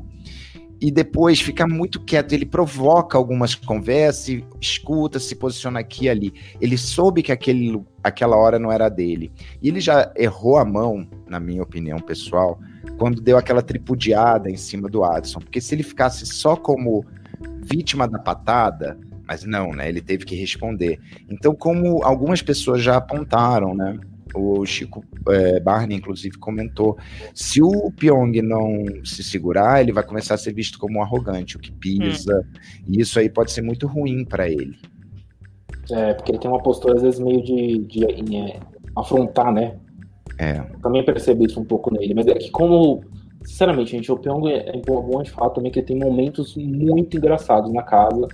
e depois fica muito quieto. Ele provoca algumas conversas, escuta, se posiciona aqui e ali. Ele soube que aquele, aquela hora não era dele. E ele já errou a mão, na minha opinião pessoal, quando deu aquela tripudiada em cima do Adson. Porque se ele ficasse só como vítima da patada, mas não, né? Ele teve que responder. Então, como algumas pessoas já apontaram, né? O Chico é, Barney, inclusive, comentou: se o Pyong não se segurar, ele vai começar a ser visto como um arrogante, o que pisa, hum. e isso aí pode ser muito ruim para ele. É, porque ele tem uma postura, às vezes, meio de, de, de é, afrontar, né? É. Também percebi isso um pouco nele, mas é que, como sinceramente, gente, o Pyong é, é bom de fato também que ele tem momentos muito engraçados na casa.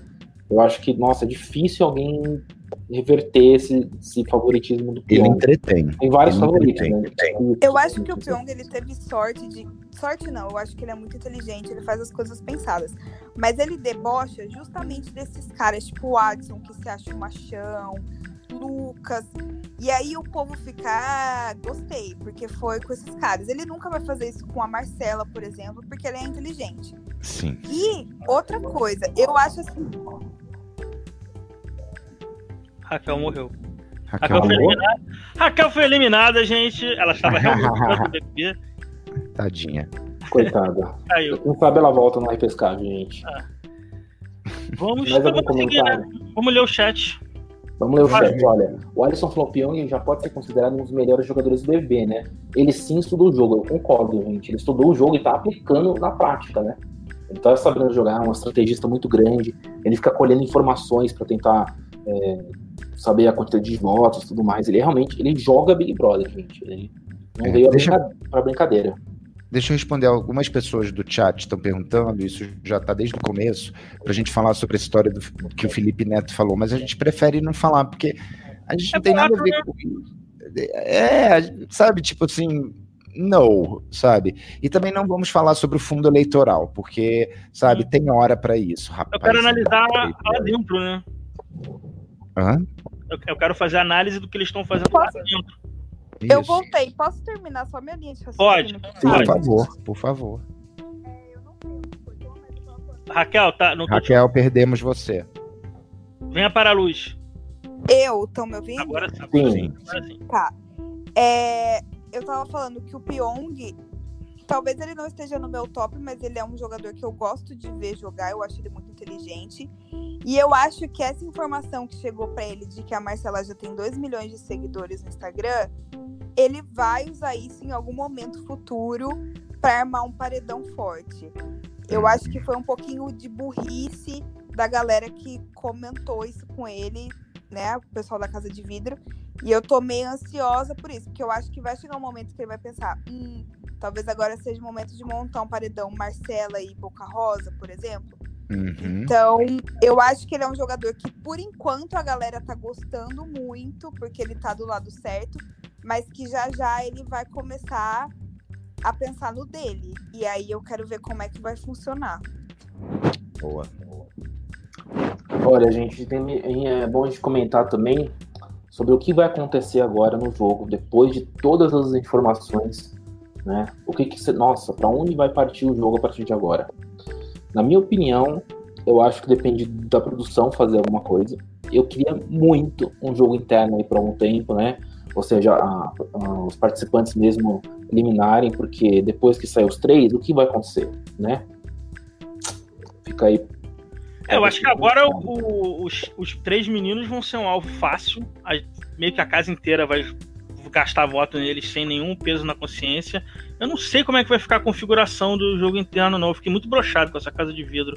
Eu acho que, nossa, é difícil alguém reverter esse, esse favoritismo do Pyong. Ele entretém. Tem vários ele favoritos, né? Eu acho que o Pyong ele teve sorte de. Sorte não, eu acho que ele é muito inteligente, ele faz as coisas pensadas. Mas ele debocha justamente desses caras, tipo o Adson, que se acha um machão, Lucas. E aí o povo fica, ah, gostei, porque foi com esses caras. Ele nunca vai fazer isso com a Marcela, por exemplo, porque ele é inteligente. Sim. E outra coisa, eu acho assim, Raquel morreu. Raquel, Raquel foi eliminada. Raquel foi eliminada, gente. Ela estava realmente [LAUGHS] no BBB. Tadinha. Coitada. Caiu. Não sabe ela volta na repescagem, gente. Ah. Vamos, vamos, seguir, né? vamos ler o chat. Vamos ler o chat, olha. O Alisson Flopiong já pode ser considerado um dos melhores jogadores do BBB, né? Ele sim estudou o jogo, eu concordo, gente. Ele estudou o jogo e tá aplicando na prática, né? Ele tá sabendo jogar, é um estrategista muito grande. Ele fica colhendo informações para tentar é, saber a quantidade de votos e tudo mais. Ele realmente ele joga Big Brother, gente. Ele não é, veio deixa... para brincadeira. Deixa eu responder. Algumas pessoas do chat estão perguntando, isso já está desde o começo, para a gente falar sobre a história do, que o Felipe Neto falou, mas a gente prefere não falar, porque a gente não é tem nada a ver né? com. É, sabe, tipo assim, não, sabe? E também não vamos falar sobre o fundo eleitoral, porque, sabe, tem hora para isso, rapaz. Eu quero analisar lá dentro, né? Hã? Eu, quero fazer análise do que eles estão fazendo Posso? lá dentro. Eu voltei. Posso terminar só minha linha de raciocínio? Pode. Sim, por favor, por favor. Raquel, tá. Raquel, te... perdemos você. Venha para a luz. Eu, estão me ouvindo? Agora sim. sim. Agora sim. Tá. É, eu tava falando que o Pyong, talvez ele não esteja no meu top, mas ele é um jogador que eu gosto de ver jogar. Eu acho ele muito inteligente. E eu acho que essa informação que chegou para ele de que a Marcela já tem 2 milhões de seguidores no Instagram, ele vai usar isso em algum momento futuro para armar um paredão forte. Eu acho que foi um pouquinho de burrice da galera que comentou isso com ele, né? O pessoal da Casa de Vidro. E eu tô meio ansiosa por isso, porque eu acho que vai chegar um momento que ele vai pensar: hum, talvez agora seja o momento de montar um paredão Marcela e Boca Rosa, por exemplo. Uhum. Então, eu acho que ele é um jogador que, por enquanto, a galera tá gostando muito, porque ele tá do lado certo, mas que já já ele vai começar a pensar no dele. E aí eu quero ver como é que vai funcionar. Boa. Olha, gente, tem, é bom a gente comentar também sobre o que vai acontecer agora no jogo, depois de todas as informações, né? O que que nossa, para onde vai partir o jogo a partir de agora? Na minha opinião, eu acho que depende da produção fazer alguma coisa. Eu queria muito um jogo interno aí para um tempo, né? Ou seja, a, a, os participantes mesmo eliminarem, porque depois que sair os três, o que vai acontecer, né? Fica aí. É, eu acho que agora o, os, os três meninos vão ser um alvo fácil. A, meio que a casa inteira vai gastar voto neles sem nenhum peso na consciência. Eu não sei como é que vai ficar a configuração do jogo interno, não. Eu fiquei muito brochado com essa casa de vidro.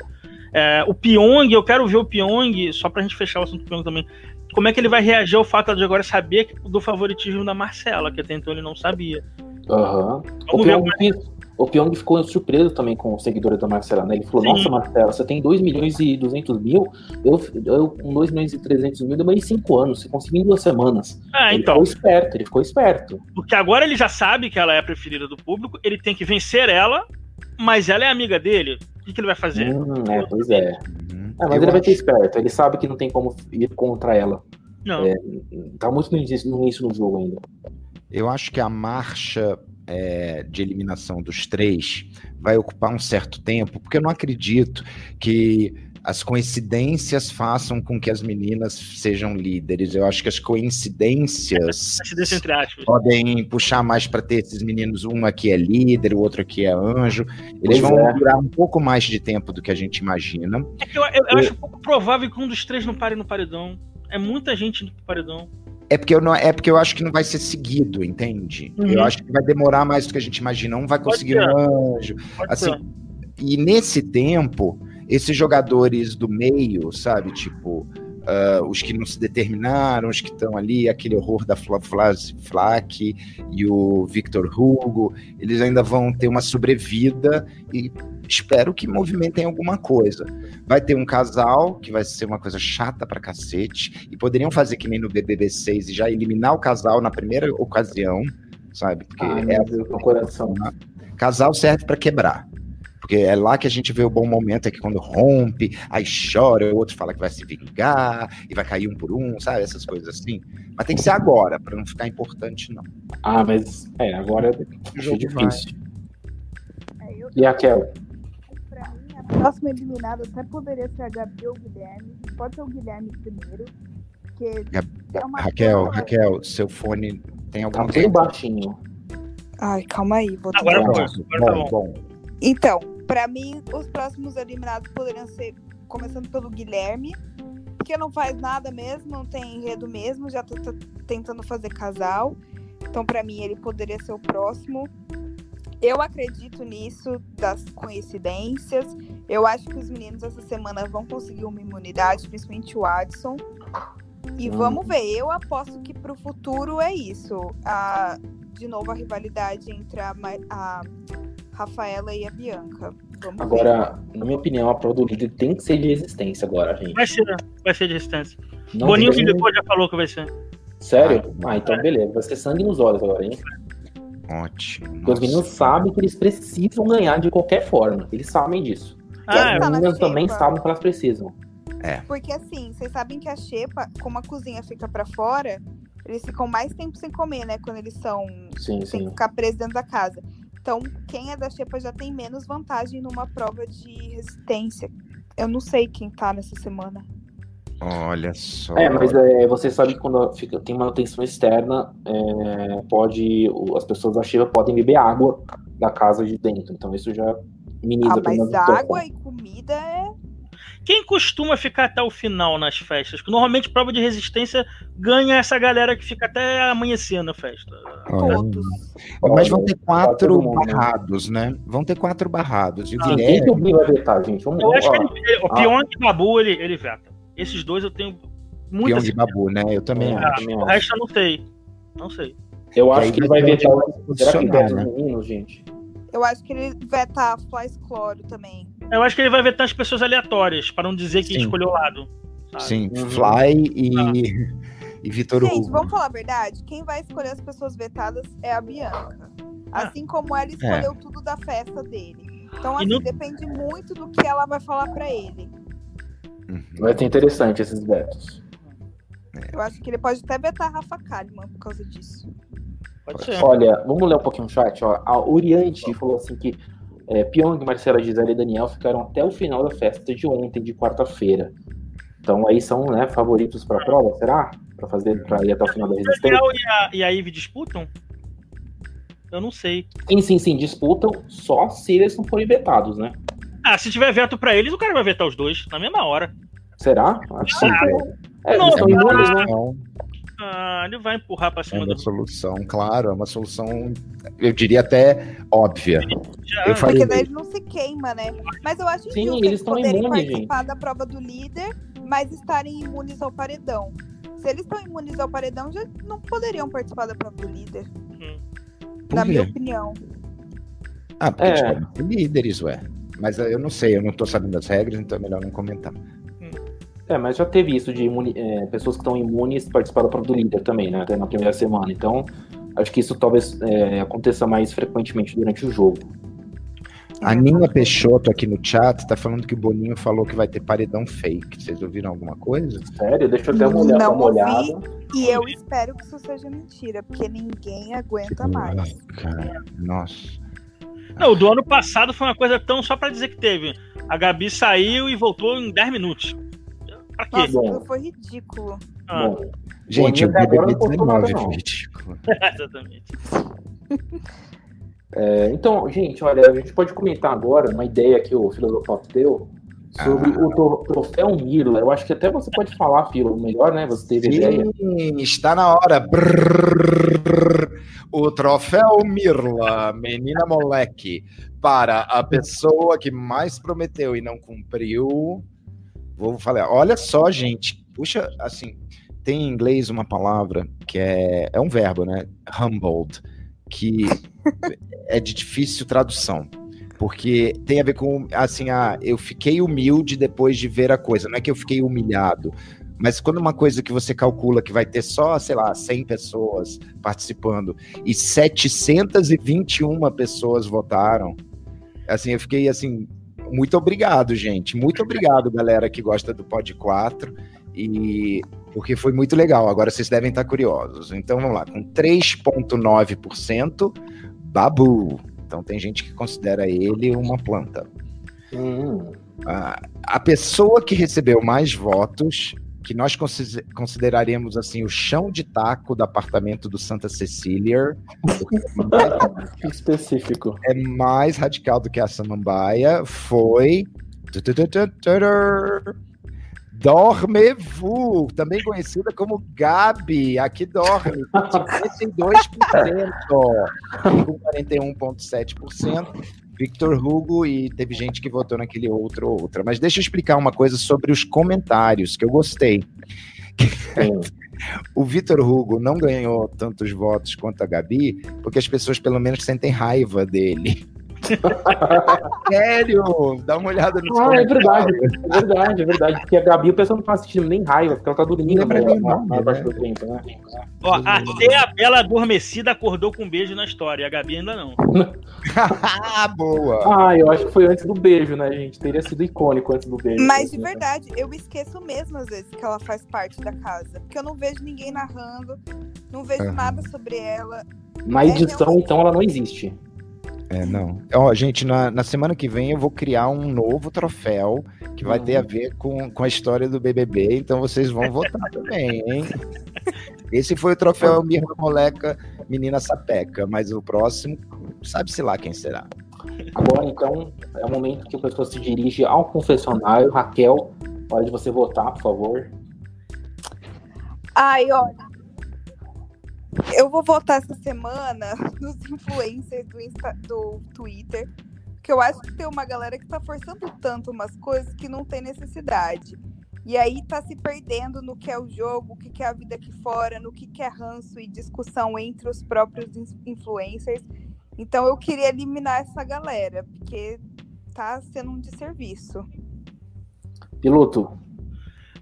É, o Pyong, eu quero ver o Pyong, só pra gente fechar o assunto do Pyong também. Como é que ele vai reagir ao fato de agora saber do favoritismo da Marcela, que até então ele não sabia. Aham. Uhum. O Pyong, o Pyong ficou surpreso também com os seguidores da Marcela, né? Ele falou, Sim. nossa, Marcela, você tem 2 milhões e 200 mil, eu, eu com 2 milhões e 300 mil demorei 5 anos, você conseguiu em duas semanas. Ah, ele então. ficou esperto, ele ficou esperto. Porque agora ele já sabe que ela é a preferida do público, ele tem que vencer ela, mas ela é amiga dele. O que, que ele vai fazer? Hum, é, pois é. Uhum. é mas ele acho... vai ter esperto, ele sabe que não tem como ir contra ela. Não. É, tá muito no início, no início do jogo ainda. Eu acho que a marcha é, de eliminação dos três vai ocupar um certo tempo, porque eu não acredito que as coincidências façam com que as meninas sejam líderes. Eu acho que as coincidências podem puxar mais para ter esses meninos, um aqui é líder, o outro aqui é anjo. Eles pois vão é. durar um pouco mais de tempo do que a gente imagina. É eu, eu, eu, acho pouco provável que um dos três não pare no paredão. É muita gente no paredão. É porque, eu não, é porque eu acho que não vai ser seguido, entende? Uhum. Eu acho que vai demorar mais do que a gente imagina. Um vai conseguir um anjo. Pode assim, ser. e nesse tempo, esses jogadores do meio, sabe? Tipo, uh, os que não se determinaram, os que estão ali, aquele horror da Flack e o Victor Hugo, eles ainda vão ter uma sobrevida e espero que movimentem alguma coisa. Vai ter um casal, que vai ser uma coisa chata pra cacete, e poderiam fazer que nem no BBB 6 e já eliminar o casal na primeira ocasião, sabe? Porque Ai, é Deus, coração. Casal serve para quebrar. Porque é lá que a gente vê o bom momento, é que quando rompe, aí chora, o outro fala que vai se vingar, e vai cair um por um, sabe? Essas coisas assim. Mas tem que ser agora, para não ficar importante, não. Ah, mas é, agora é difícil. É, e a Kel? Próxima eliminada até poderia ser a Gabi ou o Guilherme. Pode ser o Guilherme primeiro. Porque é uma Raquel, coisa... Raquel, seu fone tem algum tá bem baixinho. Ai, calma aí. Vou agora, agora, agora bom, bom. Então, para mim, os próximos eliminados poderiam ser começando pelo Guilherme, que não faz nada mesmo, não tem enredo mesmo, já tá, tá tentando fazer casal. Então, para mim, ele poderia ser o próximo. Eu acredito nisso, das coincidências. Eu acho que os meninos essa semana vão conseguir uma imunidade, principalmente o Adson. E hum. vamos ver, eu aposto que pro futuro é isso. A, de novo, a rivalidade entre a, a Rafaela e a Bianca. Vamos agora, ver. na minha opinião, a prova do líder tem que ser de resistência agora, gente. Vai ser, vai ser de resistência. Não Boninho tem... depois já falou que vai ser. Sério? Ah, então beleza. Vai ser sangue nos olhos agora, hein? Ótimo. Porque os meninos sabem que eles precisam ganhar de qualquer forma. Eles sabem disso. Ah, e as tá meninas também sabem que elas precisam. É. Porque assim, vocês sabem que a xepa, como a cozinha fica para fora, eles ficam mais tempo sem comer, né? Quando eles são sim, sem sim. ficar presos dentro da casa. Então, quem é da xepa já tem menos vantagem numa prova de resistência. Eu não sei quem tá nessa semana. Olha só. É, mas é, você sabe que quando fica, tem manutenção externa, é, pode as pessoas da Shiva podem beber água da casa de dentro. Então isso já minimiza. Ah, mas água e comida é. Quem costuma ficar até o final nas festas? Normalmente prova de resistência ganha essa galera que fica até amanhecer na festa. Todos. Mas vão ter quatro barrados, né? Vão ter quatro barrados. E o ah, Guilherme... Quem que o vai vetar, gente? Vamos, Eu acho que ele, o Pion ah. Babu ele, ele veta. Esses dois eu tenho muito. de Babu, né? Eu também é, acho. O resto eu não sei. Não sei. Eu acho que ele vai vetar Será que veta né? os meninos, gente? Eu acho que ele veta Flies Cloro também. Eu acho que ele vai vetar as pessoas aleatórias, para não dizer que Sim. escolheu o lado. Sabe? Sim, uhum. Fly e, ah. [LAUGHS] e Vitor Hugo. Gente, vamos falar a verdade? Quem vai escolher as pessoas vetadas é a Bianca. Ah. Assim como ela escolheu é. tudo da festa dele. Então, assim, não... depende muito do que ela vai falar para ele. Uhum. Vai ser interessante esses vetos. Eu acho que ele pode até vetar Rafa Kalimann por causa disso. Pode ser. Olha, vamos ler um pouquinho o chat. Ó. A Oriente falou assim que é, Pyong, Marcela, Gisele e Daniel ficaram até o final da festa de ontem, de quarta-feira. Então aí são né, favoritos para a prova, será? Para fazer para ir até o final da resistência. Daniel e a, e a Ivy disputam? Eu não sei. Sim, sim, sim, disputam só se eles não forem vetados, né? Ah, se tiver veto pra eles, o cara vai vetar os dois na mesma hora. Será? Acho que ah, é, não, eles são imunes, né? Ah, ele vai empurrar pra cima é uma do... solução, claro, é uma solução, eu diria até óbvia. Já... Eu Porque daí ele não se queima, né? Mas eu acho Sim, eles, eles poderem imunes, participar gente. da prova do líder, mas estarem imunes ao paredão. Se eles estão imunes ao paredão, já não poderiam participar da prova do líder. Hum. Na minha opinião. Ah, porque é. líderes, ué. Mas eu não sei, eu não tô sabendo das regras, então é melhor não comentar. É, mas já teve isso de imuni, é, pessoas que estão imunes participar da prova do líder também, né? Até na primeira semana. Então, acho que isso talvez é, aconteça mais frequentemente durante o jogo. A Nina Peixoto aqui no chat tá falando que o Boninho falou que vai ter paredão fake. Vocês ouviram alguma coisa? Sério? Deixa eu dar uma olhada. Não olhada. E eu espero que isso seja mentira, porque ninguém aguenta mais. Cara, nossa. Não, o do ano passado foi uma coisa tão só para dizer que teve. A Gabi saiu e voltou em 10 minutos. Pra quê? Nossa, foi ridículo. Ah. Bom, gente, o BBB 19 foi ridículo. [LAUGHS] Exatamente. É, então, gente, olha, a gente pode comentar agora uma ideia que o Filosofal deu sobre ah. o troféu Mirla. Eu acho que até você pode falar, Filo, melhor, né? Você teve Sim, ideia. está na hora. Brrr, o troféu Mirla, menina moleque, para a pessoa que mais prometeu e não cumpriu. Vou falar, olha só, gente, puxa, assim, tem em inglês uma palavra que é, é um verbo, né? Humbled, que [LAUGHS] é de difícil tradução. Porque tem a ver com, assim, ah, eu fiquei humilde depois de ver a coisa. Não é que eu fiquei humilhado, mas quando uma coisa que você calcula que vai ter só, sei lá, 100 pessoas participando e 721 pessoas votaram, assim, eu fiquei assim, muito obrigado, gente. Muito obrigado, galera que gosta do Pod 4. E porque foi muito legal. Agora vocês devem estar curiosos. Então vamos lá, com 3,9%, Babu. Então tem gente que considera ele uma planta. Hum. A, a pessoa que recebeu mais votos que nós consideraríamos assim o chão de taco do apartamento do Santa Cecília. [LAUGHS] É específico. É mais radical do que a Samambaia. Foi. Dormevu, também conhecida como Gabi, aqui dorme, 52%, com 41,7%. Victor Hugo e teve gente que votou naquele outro ou outra. Mas deixa eu explicar uma coisa sobre os comentários que eu gostei. [LAUGHS] o Vitor Hugo não ganhou tantos votos quanto a Gabi, porque as pessoas pelo menos sentem raiva dele. Sério? Dá uma olhada no Ah, é verdade, é verdade, é verdade. Porque a Gabi, o pessoal não tá assistindo nem raiva, porque ela tá dormindo na do tempo, né? Ó, até a Bela Adormecida acordou com um beijo na história, e a Gabi ainda não. [LAUGHS] ah, boa! Ah, eu acho que foi antes do beijo, né, gente? Teria sido icônico antes do beijo. Mas de verdade, eu esqueço mesmo às vezes que ela faz parte da casa. Porque eu não vejo ninguém narrando, não vejo uhum. nada sobre ela. Na edição, é então, ela não existe. É, não. Ó, gente, na, na semana que vem eu vou criar um novo troféu que vai ter a uhum. ver com, com a história do BBB, então vocês vão votar também, hein? [LAUGHS] Esse foi o troféu Minha Moleca Menina Sapeca, mas o próximo, sabe-se lá quem será. Agora, então, é o momento que a pessoa se dirige ao confessionário. Raquel, hora de você votar, por favor. Ai, olha, eu vou votar essa semana [LAUGHS] nos influencers do, Insta, do Twitter, que eu acho que tem uma galera que tá forçando tanto umas coisas que não tem necessidade. E aí tá se perdendo no que é o jogo, o que é a vida aqui fora, no que é ranço e discussão entre os próprios influencers. Então eu queria eliminar essa galera, porque tá sendo um desserviço. Piloto.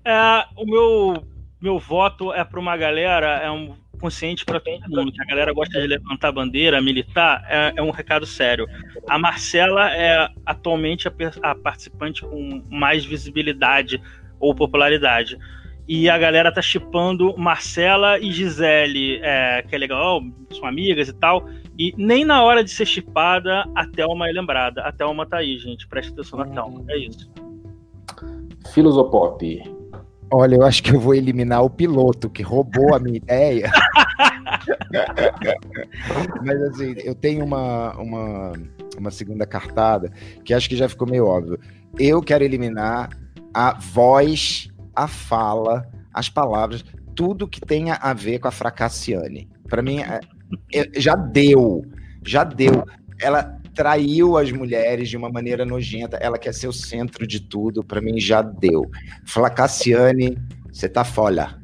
É, o meu, meu voto é para uma galera, é um consciente para todo mundo, que a galera gosta de levantar bandeira, militar, é, é um recado sério. A Marcela é atualmente a, a, participante com mais visibilidade ou popularidade. E a galera tá chipando Marcela e Gisele, é, que é legal, são amigas e tal. E nem na hora de ser chipada, a Thelma é lembrada. A Thelma tá aí, gente. Presta atenção na Thelma. É isso. Filosopop. Olha, eu acho que eu vou eliminar o piloto que roubou a minha ideia. [LAUGHS] Mas assim, eu tenho uma, uma, uma segunda cartada que acho que já ficou meio óbvio. Eu quero eliminar a voz, a fala, as palavras tudo que tenha a ver com a Fracassiane. Para mim, é, é, já deu. Já deu. Ela traiu as mulheres de uma maneira nojenta. Ela quer ser o centro de tudo. Para mim, já deu. Fracassiane, você tá fora.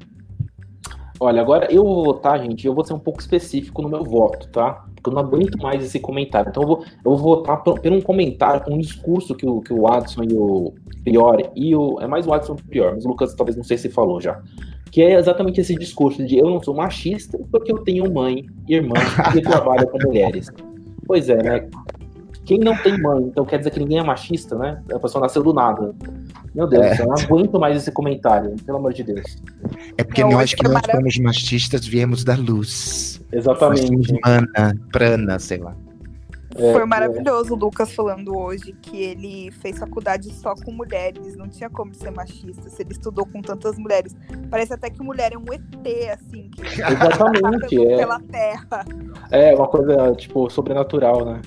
Olha, agora eu vou votar, gente. Eu vou ser um pouco específico no meu voto, tá? Porque eu não aguento mais esse comentário. Então eu vou, eu vou votar por, um comentário, por um discurso que o, que o Adson e o Prior e o. É mais o Adson e o Prior, mas o Lucas talvez não sei se falou já. Que é exatamente esse discurso de eu não sou machista porque eu tenho mãe e irmã que [LAUGHS] trabalham com mulheres. Pois é, né? Quem não tem mãe, então quer dizer que ninguém é machista, né? A pessoa nasceu do nada. Meu Deus, é. eu não aguento mais esse comentário, pelo amor de Deus. É porque não, nós que não somos machistas viemos da luz. Exatamente. Mana, prana, sei lá. É, Foi é. maravilhoso o Lucas falando hoje que ele fez faculdade só com mulheres, não tinha como ser machista, se ele estudou com tantas mulheres. Parece até que mulher é um ET, assim, que [LAUGHS] Exatamente, é. pela terra. É, uma coisa, tipo, sobrenatural, né?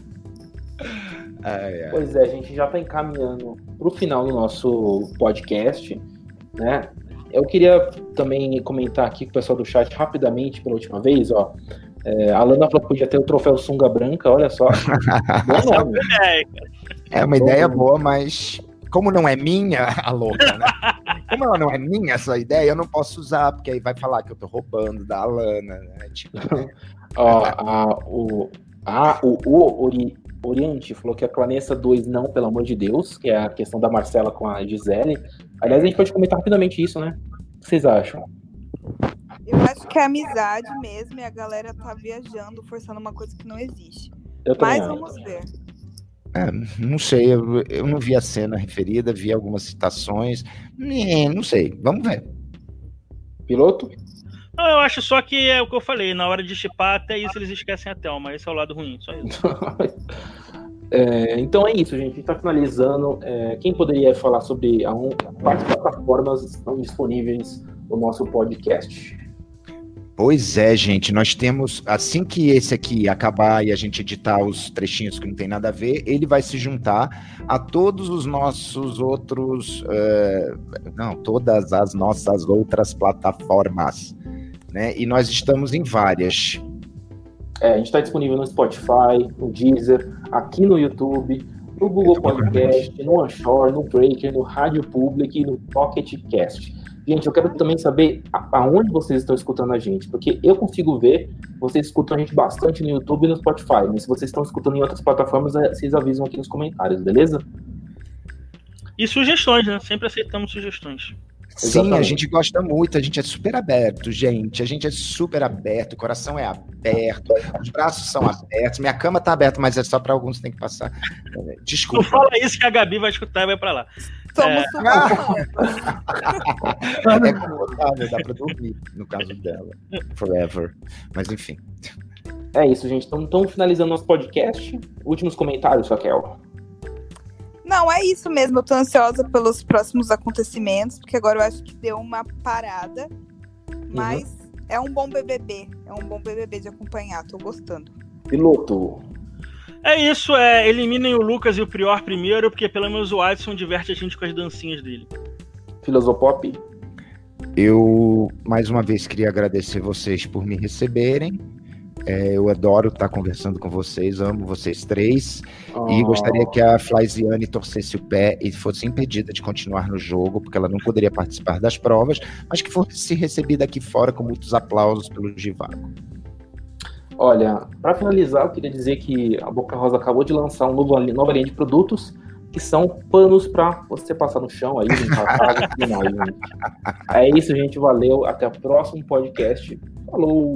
Ai, ai. Pois é, a gente já está encaminhando para o final do nosso podcast, né? Eu queria também comentar aqui com o pessoal do chat rapidamente pela última vez, ó. É, a Lana falou que podia ter o troféu Sunga Branca, olha só. [LAUGHS] é uma ideia boa, mas como não é minha, [LAUGHS] a louca, né? Como ela não é minha essa ideia, eu não posso usar, porque aí vai falar que eu tô roubando da Alana, né? Tipo, [LAUGHS] ó, a, o, a, o, o ori, Oriente falou que a Planessa 2 não, pelo amor de Deus, que é a questão da Marcela com a Gisele. Aliás, a gente pode comentar rapidamente isso, né? O que vocês acham? Eu acho que é amizade mesmo e a galera tá viajando, forçando uma coisa que não existe. Mas vamos ver. É, não sei, eu, eu, não vi a cena referida, vi algumas citações. É, não sei, vamos ver. Piloto? Não, eu acho só que é o que eu falei, na hora de chipar, até isso eles esquecem a Thelma. Esse é o lado ruim, só isso. [LAUGHS] é, então é isso, gente. A gente está finalizando. É, quem poderia falar sobre a um, quais plataformas estão disponíveis no nosso podcast? Pois é, gente, nós temos, assim que esse aqui acabar e a gente editar os trechinhos que não tem nada a ver, ele vai se juntar a todos os nossos outros, uh, não, todas as nossas outras plataformas né? E nós estamos em várias. É, a gente está disponível no Spotify, no Deezer, aqui no YouTube, no Google Podcast, no Anchor, no Breaker, no Rádio Public e no Pocket Cast. Gente, eu quero também saber aonde vocês estão escutando a gente, porque eu consigo ver, vocês escutam a gente bastante no YouTube e no Spotify, mas se vocês estão escutando em outras plataformas, é, vocês avisam aqui nos comentários, beleza? E sugestões, né? Sempre aceitamos sugestões. Sim, a gente gosta muito, a gente é super aberto, gente. A gente é super aberto, o coração é aberto, os braços são abertos, minha cama tá aberta, mas é só para alguns tem que passar. Desculpa. Não fala isso que a Gabi vai escutar e vai para lá. Somos é... é confortável, dá para dormir, no caso dela. Forever. Mas enfim. É isso, gente. Então, estamos finalizando nosso podcast. Últimos comentários, Raquel. Não, é isso mesmo. Eu tô ansiosa pelos próximos acontecimentos, porque agora eu acho que deu uma parada. Mas uhum. é um bom BBB. É um bom BBB de acompanhar. Tô gostando. Piloto. É isso, é. Eliminem o Lucas e o Prior primeiro, porque pelo menos o Adson diverte a gente com as dancinhas dele. Filosopop. Eu mais uma vez queria agradecer vocês por me receberem. É, eu adoro estar conversando com vocês, amo vocês três. Oh. E gostaria que a Flaisiane torcesse o pé e fosse impedida de continuar no jogo, porque ela não poderia participar das provas, mas que fosse recebida aqui fora com muitos aplausos pelo Givago. Olha, para finalizar, eu queria dizer que a Boca Rosa acabou de lançar uma nova, nova linha de produtos que são panos para você passar no chão aí, [LAUGHS] É isso, gente. Valeu. Até o próximo podcast. Falou!